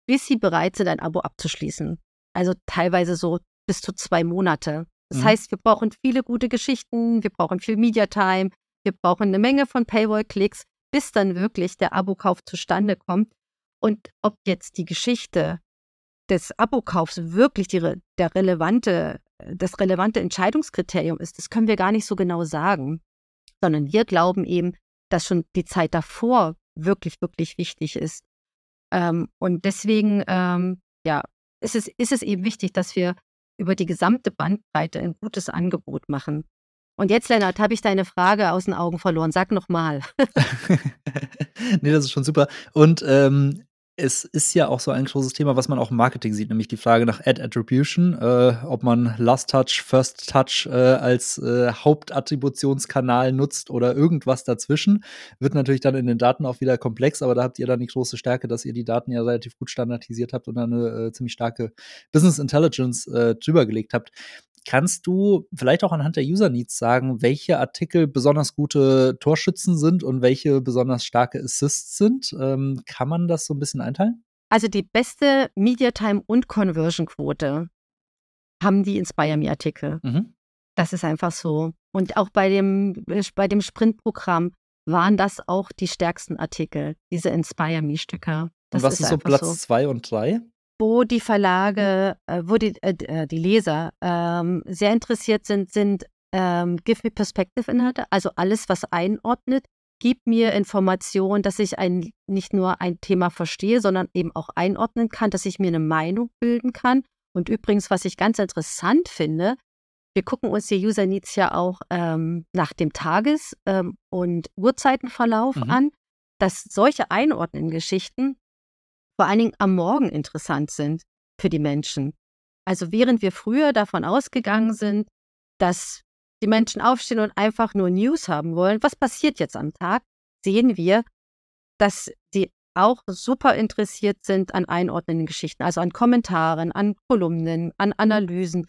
bis sie bereit sind, ein Abo abzuschließen. Also teilweise so bis zu zwei Monate. Das mhm. heißt, wir brauchen viele gute Geschichten, wir brauchen viel Media-Time, wir brauchen eine Menge von Paywall-Klicks, bis dann wirklich der Abokauf zustande kommt. Und ob jetzt die Geschichte des Abokaufs wirklich die, der relevante, das relevante Entscheidungskriterium ist, das können wir gar nicht so genau sagen. Sondern wir glauben eben, dass schon die Zeit davor wirklich, wirklich wichtig ist. Ähm, und deswegen, ähm, ja, ist es, ist es eben wichtig, dass wir über die gesamte Bandbreite ein gutes Angebot machen. Und jetzt, Lennart, habe ich deine Frage aus den Augen verloren. Sag nochmal. nee, das ist schon super. Und ähm, es ist ja auch so ein großes Thema, was man auch im Marketing sieht, nämlich die Frage nach Ad Attribution, äh, ob man Last Touch, First Touch äh, als äh, Hauptattributionskanal nutzt oder irgendwas dazwischen. Wird natürlich dann in den Daten auch wieder komplex, aber da habt ihr dann die große Stärke, dass ihr die Daten ja relativ gut standardisiert habt und dann eine äh, ziemlich starke Business Intelligence äh, drüber gelegt habt. Kannst du vielleicht auch anhand der User Needs sagen, welche Artikel besonders gute Torschützen sind und welche besonders starke Assists sind? Ähm, kann man das so ein bisschen einteilen? Also die beste Media Time und Conversion Quote haben die Inspire Me Artikel. Mhm. Das ist einfach so. Und auch bei dem, bei dem Sprintprogramm waren das auch die stärksten Artikel, diese Inspire Me Stücke. und was ist, ist so Platz zwei und drei? Wo die Verlage, äh, wo die, äh, äh, die Leser ähm, sehr interessiert sind, sind ähm, Give Me Perspective Inhalte, also alles, was einordnet. Gib mir Informationen, dass ich ein, nicht nur ein Thema verstehe, sondern eben auch einordnen kann, dass ich mir eine Meinung bilden kann. Und übrigens, was ich ganz interessant finde, wir gucken uns die User Needs ja auch ähm, nach dem Tages- ähm, und Uhrzeitenverlauf mhm. an, dass solche einordnenden Geschichten vor allen Dingen am Morgen interessant sind für die Menschen. Also während wir früher davon ausgegangen sind, dass die Menschen aufstehen und einfach nur News haben wollen. Was passiert jetzt am Tag? Sehen wir, dass die auch super interessiert sind an einordnenden Geschichten, also an Kommentaren, an Kolumnen, an Analysen,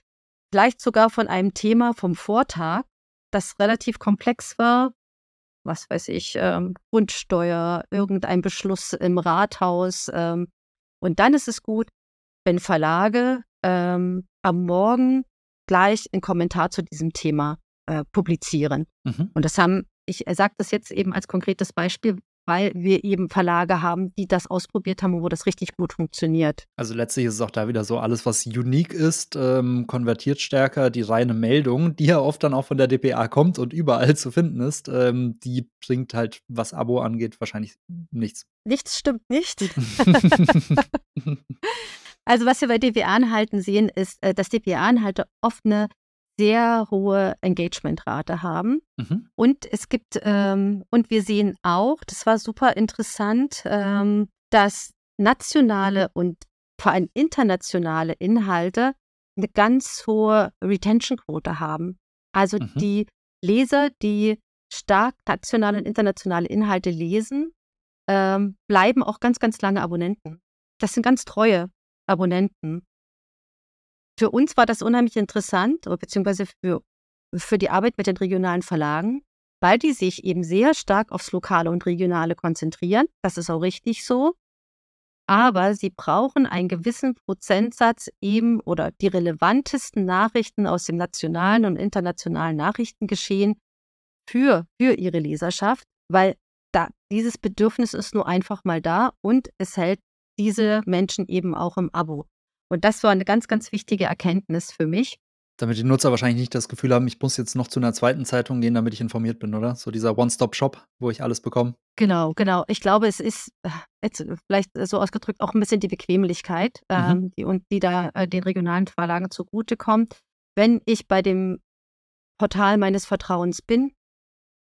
vielleicht sogar von einem Thema vom Vortag, das relativ komplex war, was weiß ich, ähm, Grundsteuer, irgendein Beschluss im Rathaus. Ähm, und dann ist es gut, wenn Verlage ähm, am Morgen gleich einen Kommentar zu diesem Thema äh, publizieren. Mhm. Und das haben, ich sage das jetzt eben als konkretes Beispiel, weil wir eben Verlage haben, die das ausprobiert haben wo das richtig gut funktioniert. Also letztlich ist es auch da wieder so, alles, was unique ist, ähm, konvertiert stärker die reine Meldung, die ja oft dann auch von der DPA kommt und überall zu finden ist, ähm, die bringt halt, was Abo angeht, wahrscheinlich nichts. Nichts stimmt nicht. also was wir bei DPA-Anhalten sehen, ist, äh, dass DPA-Anhalte oft eine sehr hohe Engagementrate haben. Mhm. Und es gibt, ähm, und wir sehen auch, das war super interessant, ähm, dass nationale und vor allem internationale Inhalte eine ganz hohe Retention-Quote haben. Also mhm. die Leser, die stark nationale und internationale Inhalte lesen, ähm, bleiben auch ganz, ganz lange Abonnenten. Das sind ganz treue Abonnenten für uns war das unheimlich interessant, beziehungsweise für, für die Arbeit mit den regionalen Verlagen, weil die sich eben sehr stark aufs Lokale und Regionale konzentrieren. Das ist auch richtig so. Aber sie brauchen einen gewissen Prozentsatz eben oder die relevantesten Nachrichten aus dem nationalen und internationalen Nachrichtengeschehen für, für ihre Leserschaft, weil da, dieses Bedürfnis ist nur einfach mal da und es hält diese Menschen eben auch im Abo. Und das war eine ganz, ganz wichtige Erkenntnis für mich. Damit die Nutzer wahrscheinlich nicht das Gefühl haben, ich muss jetzt noch zu einer zweiten Zeitung gehen, damit ich informiert bin, oder? So dieser One-Stop-Shop, wo ich alles bekomme. Genau, genau. Ich glaube, es ist äh, jetzt vielleicht so ausgedrückt auch ein bisschen die Bequemlichkeit, mhm. ähm, die, und die da äh, den regionalen Verlagen zugutekommt. Wenn ich bei dem Portal meines Vertrauens bin,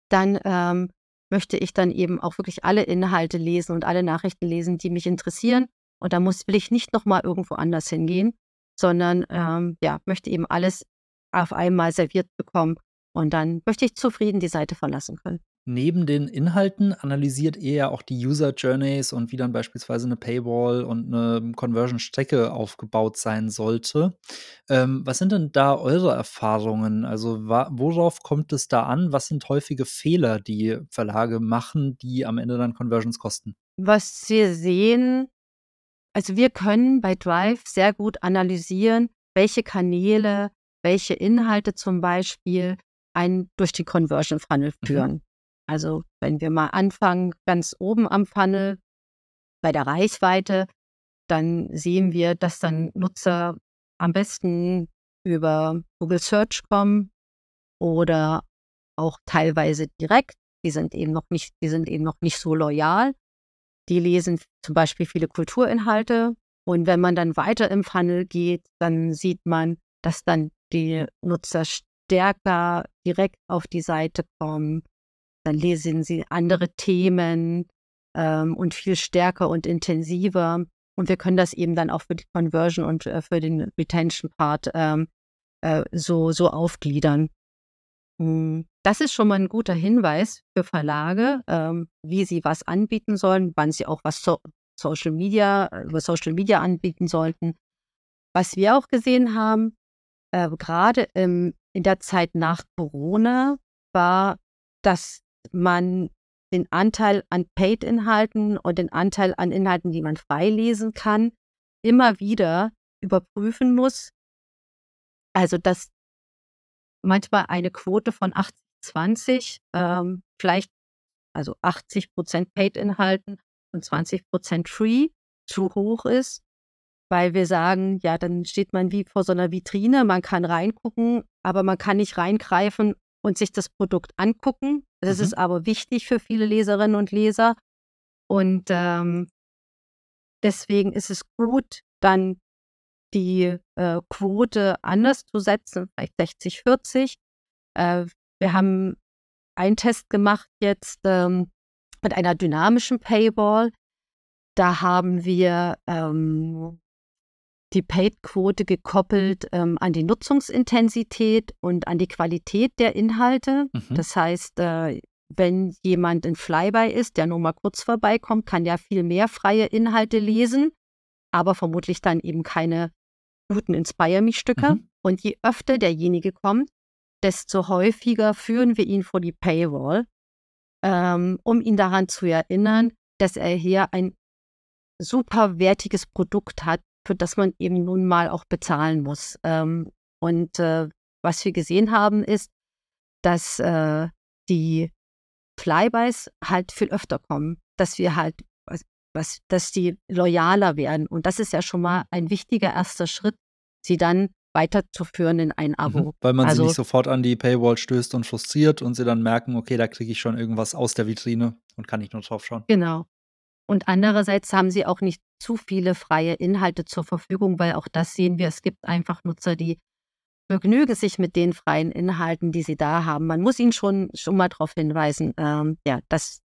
dann ähm, möchte ich dann eben auch wirklich alle Inhalte lesen und alle Nachrichten lesen, die mich interessieren. Und da muss, will ich nicht nochmal irgendwo anders hingehen, sondern ähm, ja, möchte eben alles auf einmal serviert bekommen und dann möchte ich zufrieden die Seite verlassen können. Neben den Inhalten analysiert ihr ja auch die User Journeys und wie dann beispielsweise eine Paywall und eine Conversion-Strecke aufgebaut sein sollte. Ähm, was sind denn da eure Erfahrungen? Also worauf kommt es da an? Was sind häufige Fehler, die Verlage machen, die am Ende dann Conversions kosten? Was wir sehen, also wir können bei Drive sehr gut analysieren, welche Kanäle, welche Inhalte zum Beispiel einen durch die Conversion Funnel mhm. führen. Mhm. Also wenn wir mal anfangen, ganz oben am Funnel bei der Reichweite, dann sehen wir, dass dann Nutzer am besten über Google Search kommen oder auch teilweise direkt. Die sind eben noch nicht, die sind eben noch nicht so loyal. Die lesen zum Beispiel viele Kulturinhalte. Und wenn man dann weiter im Funnel geht, dann sieht man, dass dann die Nutzer stärker direkt auf die Seite kommen. Dann lesen sie andere Themen ähm, und viel stärker und intensiver. Und wir können das eben dann auch für die Conversion und äh, für den Retention-Part ähm, äh, so, so aufgliedern. Hm, das ist schon mal ein guter Hinweis für Verlage, ähm, wie sie was anbieten sollen, wann sie auch was so Social Media, über Social Media anbieten sollten. Was wir auch gesehen haben, äh, gerade in der Zeit nach Corona, war, dass man den Anteil an Paid-Inhalten und den Anteil an Inhalten, die man frei lesen kann, immer wieder überprüfen muss. Also, dass manchmal eine Quote von 80-20, ähm, vielleicht also 80 Prozent Paid-Inhalten und 20 Prozent Free zu hoch ist, weil wir sagen, ja, dann steht man wie vor so einer Vitrine, man kann reingucken, aber man kann nicht reingreifen und sich das Produkt angucken. Das mhm. ist aber wichtig für viele Leserinnen und Leser. Und ähm, deswegen ist es gut, dann die äh, Quote anders zu setzen, vielleicht 60, 40. Äh, wir haben einen Test gemacht jetzt ähm, mit einer dynamischen Paywall. Da haben wir ähm, die Paid-Quote gekoppelt ähm, an die Nutzungsintensität und an die Qualität der Inhalte. Mhm. Das heißt, äh, wenn jemand ein Flyby ist, der nur mal kurz vorbeikommt, kann ja viel mehr freie Inhalte lesen, aber vermutlich dann eben keine guten Inspire Me-Stücke. Mhm. Und je öfter derjenige kommt, desto häufiger führen wir ihn vor die Paywall, ähm, um ihn daran zu erinnern, dass er hier ein super wertiges Produkt hat, für das man eben nun mal auch bezahlen muss. Ähm, und äh, was wir gesehen haben, ist, dass äh, die Flybys halt viel öfter kommen, dass wir halt, was, dass die loyaler werden. Und das ist ja schon mal ein wichtiger erster Schritt, sie dann weiterzuführen in ein Abo. Mhm, weil man also, sie nicht sofort an die Paywall stößt und frustriert und sie dann merken, okay, da kriege ich schon irgendwas aus der Vitrine und kann nicht nur drauf schauen. Genau. Und andererseits haben sie auch nicht zu viele freie Inhalte zur Verfügung, weil auch das sehen wir, es gibt einfach Nutzer, die begnügen sich mit den freien Inhalten, die sie da haben. Man muss ihnen schon, schon mal darauf hinweisen, ähm, ja, dass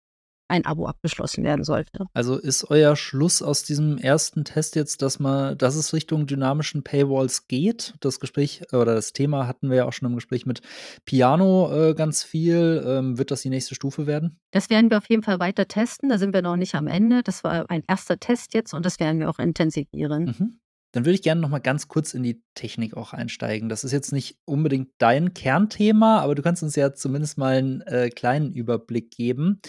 ein Abo abgeschlossen werden sollte. Also ist euer Schluss aus diesem ersten Test jetzt, dass man, dass es Richtung dynamischen Paywalls geht? Das Gespräch oder das Thema hatten wir ja auch schon im Gespräch mit Piano äh, ganz viel. Ähm, wird das die nächste Stufe werden? Das werden wir auf jeden Fall weiter testen. Da sind wir noch nicht am Ende. Das war ein erster Test jetzt und das werden wir auch intensivieren. Mhm. Dann würde ich gerne noch mal ganz kurz in die Technik auch einsteigen. Das ist jetzt nicht unbedingt dein Kernthema, aber du kannst uns ja zumindest mal einen äh, kleinen Überblick geben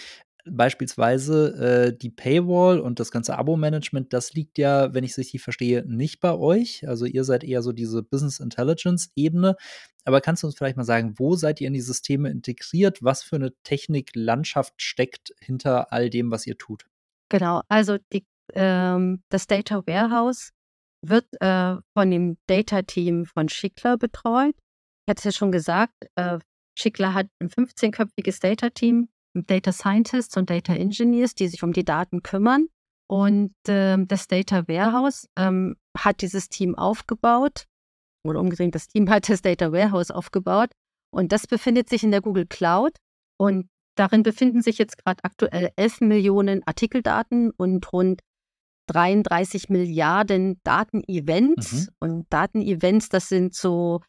beispielsweise äh, die Paywall und das ganze Abo-Management, das liegt ja, wenn ich es richtig verstehe, nicht bei euch. Also ihr seid eher so diese Business Intelligence-Ebene. Aber kannst du uns vielleicht mal sagen, wo seid ihr in die Systeme integriert? Was für eine Techniklandschaft steckt hinter all dem, was ihr tut? Genau, also die, ähm, das Data Warehouse wird äh, von dem Data-Team von Schickler betreut. Ich hatte es ja schon gesagt, äh, Schickler hat ein 15-köpfiges Data-Team Data Scientists und Data Engineers, die sich um die Daten kümmern. Und äh, das Data Warehouse ähm, hat dieses Team aufgebaut, oder umgedreht, das Team hat das Data Warehouse aufgebaut. Und das befindet sich in der Google Cloud. Und darin befinden sich jetzt gerade aktuell 11 Millionen Artikeldaten und rund 33 Milliarden Datenevents. Mhm. Und Datenevents, das sind so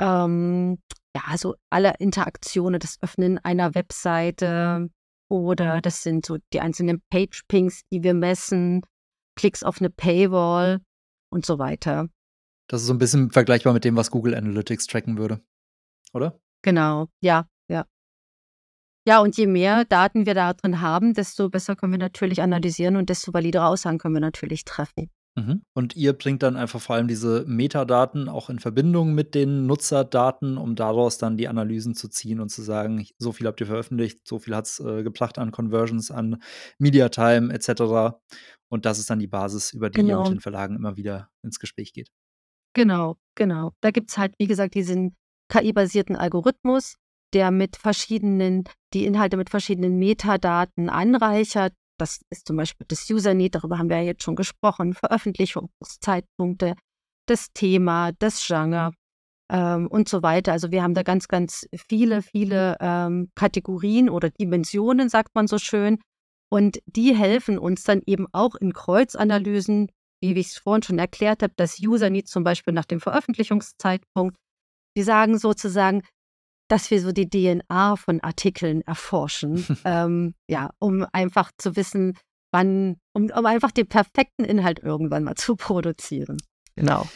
ähm, ja, also alle Interaktionen, das Öffnen einer Webseite oder das sind so die einzelnen Page-Pings, die wir messen, Klicks auf eine Paywall und so weiter. Das ist so ein bisschen vergleichbar mit dem, was Google Analytics tracken würde, oder? Genau, ja, ja. Ja, und je mehr Daten wir da drin haben, desto besser können wir natürlich analysieren und desto validere Aussagen können wir natürlich treffen. Mhm. Und ihr bringt dann einfach vor allem diese Metadaten auch in Verbindung mit den Nutzerdaten, um daraus dann die Analysen zu ziehen und zu sagen, so viel habt ihr veröffentlicht, so viel hat es äh, gebracht an Conversions, an Mediatime etc. Und das ist dann die Basis, über die genau. ihr mit den Verlagen immer wieder ins Gespräch geht. Genau, genau. Da gibt es halt, wie gesagt, diesen KI-basierten Algorithmus, der mit verschiedenen, die Inhalte mit verschiedenen Metadaten anreichert das ist zum Beispiel das User-Need, darüber haben wir ja jetzt schon gesprochen, Veröffentlichungszeitpunkte, das Thema, das Genre ähm, und so weiter. Also wir haben da ganz, ganz viele, viele ähm, Kategorien oder Dimensionen, sagt man so schön. Und die helfen uns dann eben auch in Kreuzanalysen, wie ich es vorhin schon erklärt habe, das User-Need zum Beispiel nach dem Veröffentlichungszeitpunkt. Die sagen sozusagen, dass wir so die DNA von Artikeln erforschen, ähm, ja, um einfach zu wissen, wann, um, um einfach den perfekten Inhalt irgendwann mal zu produzieren. Genau.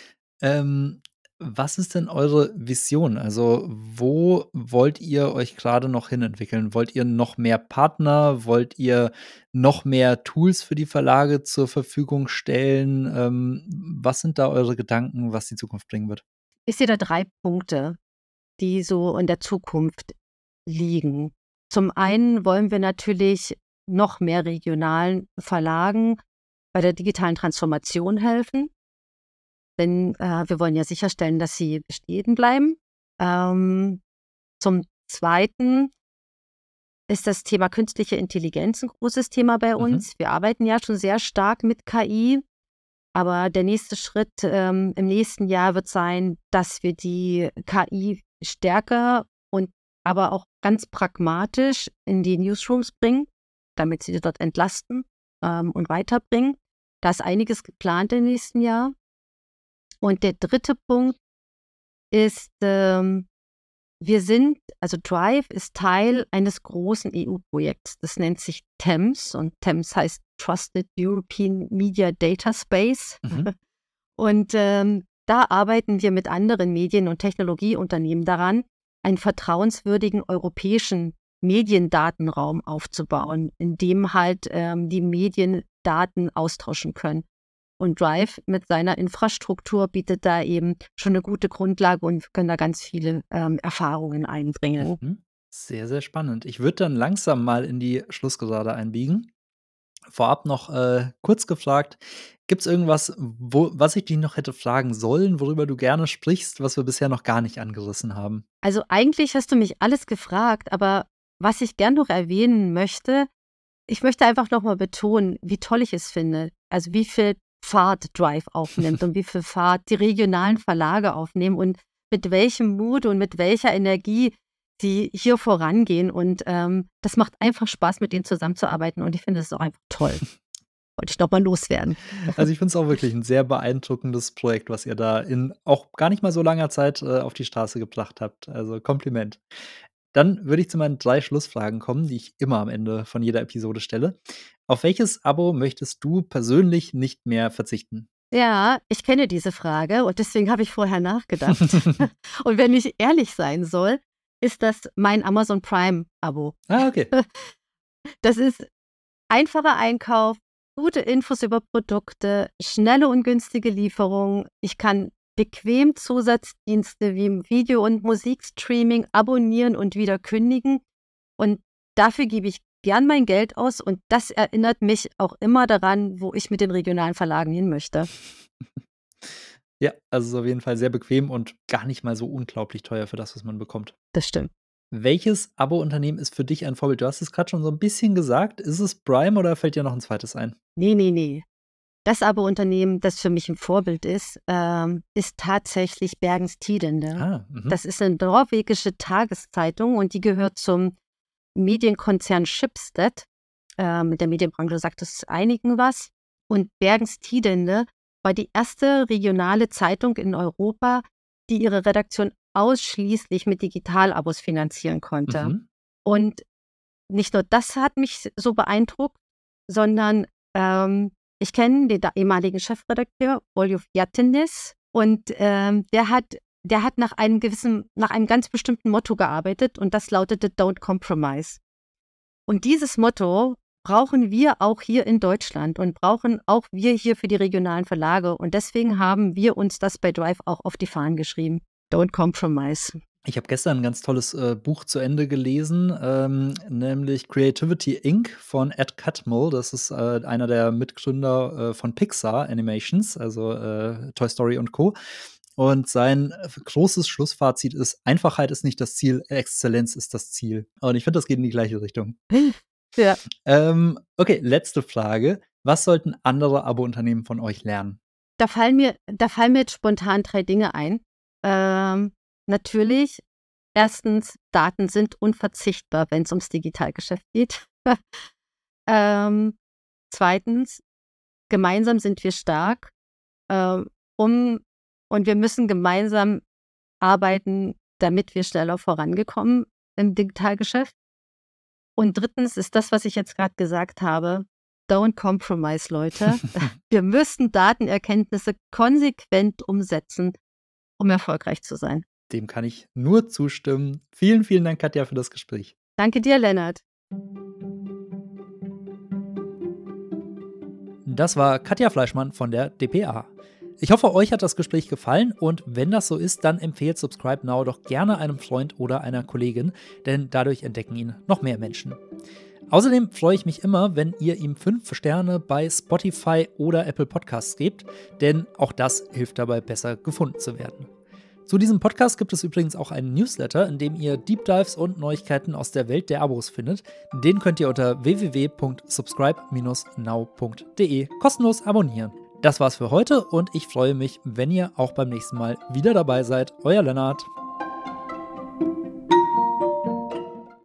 Ähm, was ist denn eure Vision? Also, wo wollt ihr euch gerade noch hinentwickeln? Wollt ihr noch mehr Partner? Wollt ihr noch mehr Tools für die Verlage zur Verfügung stellen? Ähm, was sind da eure Gedanken, was die Zukunft bringen wird? Ich sehe da drei Punkte die so in der Zukunft liegen. Zum einen wollen wir natürlich noch mehr regionalen Verlagen bei der digitalen Transformation helfen, denn äh, wir wollen ja sicherstellen, dass sie bestehen bleiben. Ähm, zum Zweiten ist das Thema künstliche Intelligenz ein großes Thema bei mhm. uns. Mhm. Wir arbeiten ja schon sehr stark mit KI, aber der nächste Schritt ähm, im nächsten Jahr wird sein, dass wir die KI stärker und aber auch ganz pragmatisch in die Newsrooms bringen, damit sie dort entlasten ähm, und weiterbringen. Da ist einiges geplant im nächsten Jahr. Und der dritte Punkt ist, ähm, wir sind, also Drive ist Teil eines großen EU-Projekts. Das nennt sich TEMS und TEMS heißt Trusted European Media Data Space. Mhm. Und ähm, da arbeiten wir mit anderen Medien- und Technologieunternehmen daran, einen vertrauenswürdigen europäischen Mediendatenraum aufzubauen, in dem halt ähm, die Medien Daten austauschen können. Und Drive mit seiner Infrastruktur bietet da eben schon eine gute Grundlage und können da ganz viele ähm, Erfahrungen einbringen. Mhm. Sehr, sehr spannend. Ich würde dann langsam mal in die Schlussgerade einbiegen. Vorab noch äh, kurz gefragt, gibt es irgendwas, wo, was ich dich noch hätte fragen sollen, worüber du gerne sprichst, was wir bisher noch gar nicht angerissen haben? Also eigentlich hast du mich alles gefragt, aber was ich gern noch erwähnen möchte, ich möchte einfach nochmal betonen, wie toll ich es finde. Also wie viel Fahrt Drive aufnimmt und wie viel Fahrt die regionalen Verlage aufnehmen und mit welchem Mut und mit welcher Energie sie hier vorangehen. Und ähm, das macht einfach Spaß, mit ihnen zusammenzuarbeiten. Und ich finde es auch einfach toll. Wollte ich doch mal loswerden. Also ich finde es auch wirklich ein sehr beeindruckendes Projekt, was ihr da in auch gar nicht mal so langer Zeit äh, auf die Straße gebracht habt. Also Kompliment. Dann würde ich zu meinen drei Schlussfragen kommen, die ich immer am Ende von jeder Episode stelle. Auf welches Abo möchtest du persönlich nicht mehr verzichten? Ja, ich kenne diese Frage und deswegen habe ich vorher nachgedacht. und wenn ich ehrlich sein soll, ist das mein Amazon Prime-Abo. Ah, okay. Das ist einfacher Einkauf, gute Infos über Produkte, schnelle und günstige Lieferung. Ich kann bequem Zusatzdienste wie Video- und Musikstreaming abonnieren und wieder kündigen. Und dafür gebe ich gern mein Geld aus und das erinnert mich auch immer daran, wo ich mit den regionalen Verlagen hin möchte. Ja, also ist auf jeden Fall sehr bequem und gar nicht mal so unglaublich teuer für das, was man bekommt. Das stimmt. Welches Abo-Unternehmen ist für dich ein Vorbild? Du hast es gerade schon so ein bisschen gesagt. Ist es Prime oder fällt dir noch ein zweites ein? Nee, nee, nee. Das Abo-Unternehmen, das für mich ein Vorbild ist, ähm, ist tatsächlich Bergens Tidende. Ah, mhm. das ist eine norwegische Tageszeitung und die gehört zum Medienkonzern Schibsted. Mit der Medienbranche sagt es einigen was. Und Bergens Tidende war die erste regionale Zeitung in Europa, die ihre Redaktion ausschließlich mit Digitalabos finanzieren konnte. Mhm. Und nicht nur das hat mich so beeindruckt, sondern ähm, ich kenne den ehemaligen Chefredakteur, Oljuf Jattenis, und ähm, der hat der hat nach einem gewissen, nach einem ganz bestimmten Motto gearbeitet und das lautete Don't Compromise. Und dieses Motto brauchen wir auch hier in Deutschland und brauchen auch wir hier für die regionalen Verlage. Und deswegen haben wir uns das bei Drive auch auf die Fahnen geschrieben. Don't Compromise. Ich habe gestern ein ganz tolles äh, Buch zu Ende gelesen, ähm, nämlich Creativity Inc. von Ed Catmull. Das ist äh, einer der Mitgründer äh, von Pixar Animations, also äh, Toy Story und Co. Und sein großes Schlussfazit ist: Einfachheit ist nicht das Ziel, Exzellenz ist das Ziel. Und ich finde, das geht in die gleiche Richtung. Ja. Ähm, okay, letzte Frage. Was sollten andere Abo-Unternehmen von euch lernen? Da fallen mir, da fallen mir jetzt spontan drei Dinge ein. Ähm, Natürlich, erstens, Daten sind unverzichtbar, wenn es ums Digitalgeschäft geht. ähm, zweitens, gemeinsam sind wir stark, äh, um und wir müssen gemeinsam arbeiten, damit wir schneller vorangekommen im Digitalgeschäft. Und drittens ist das, was ich jetzt gerade gesagt habe, don't compromise, Leute. wir müssen Datenerkenntnisse konsequent umsetzen, um erfolgreich zu sein. Dem kann ich nur zustimmen. Vielen, vielen Dank, Katja, für das Gespräch. Danke dir, Lennart. Das war Katja Fleischmann von der DPA. Ich hoffe, euch hat das Gespräch gefallen und wenn das so ist, dann empfehlt Subscribe Now doch gerne einem Freund oder einer Kollegin, denn dadurch entdecken ihn noch mehr Menschen. Außerdem freue ich mich immer, wenn ihr ihm 5 Sterne bei Spotify oder Apple Podcasts gebt, denn auch das hilft dabei, besser gefunden zu werden. Zu diesem Podcast gibt es übrigens auch einen Newsletter, in dem ihr Deep Dives und Neuigkeiten aus der Welt der Abos findet. Den könnt ihr unter www.subscribe-now.de kostenlos abonnieren. Das war's für heute und ich freue mich, wenn ihr auch beim nächsten Mal wieder dabei seid. Euer Lennart.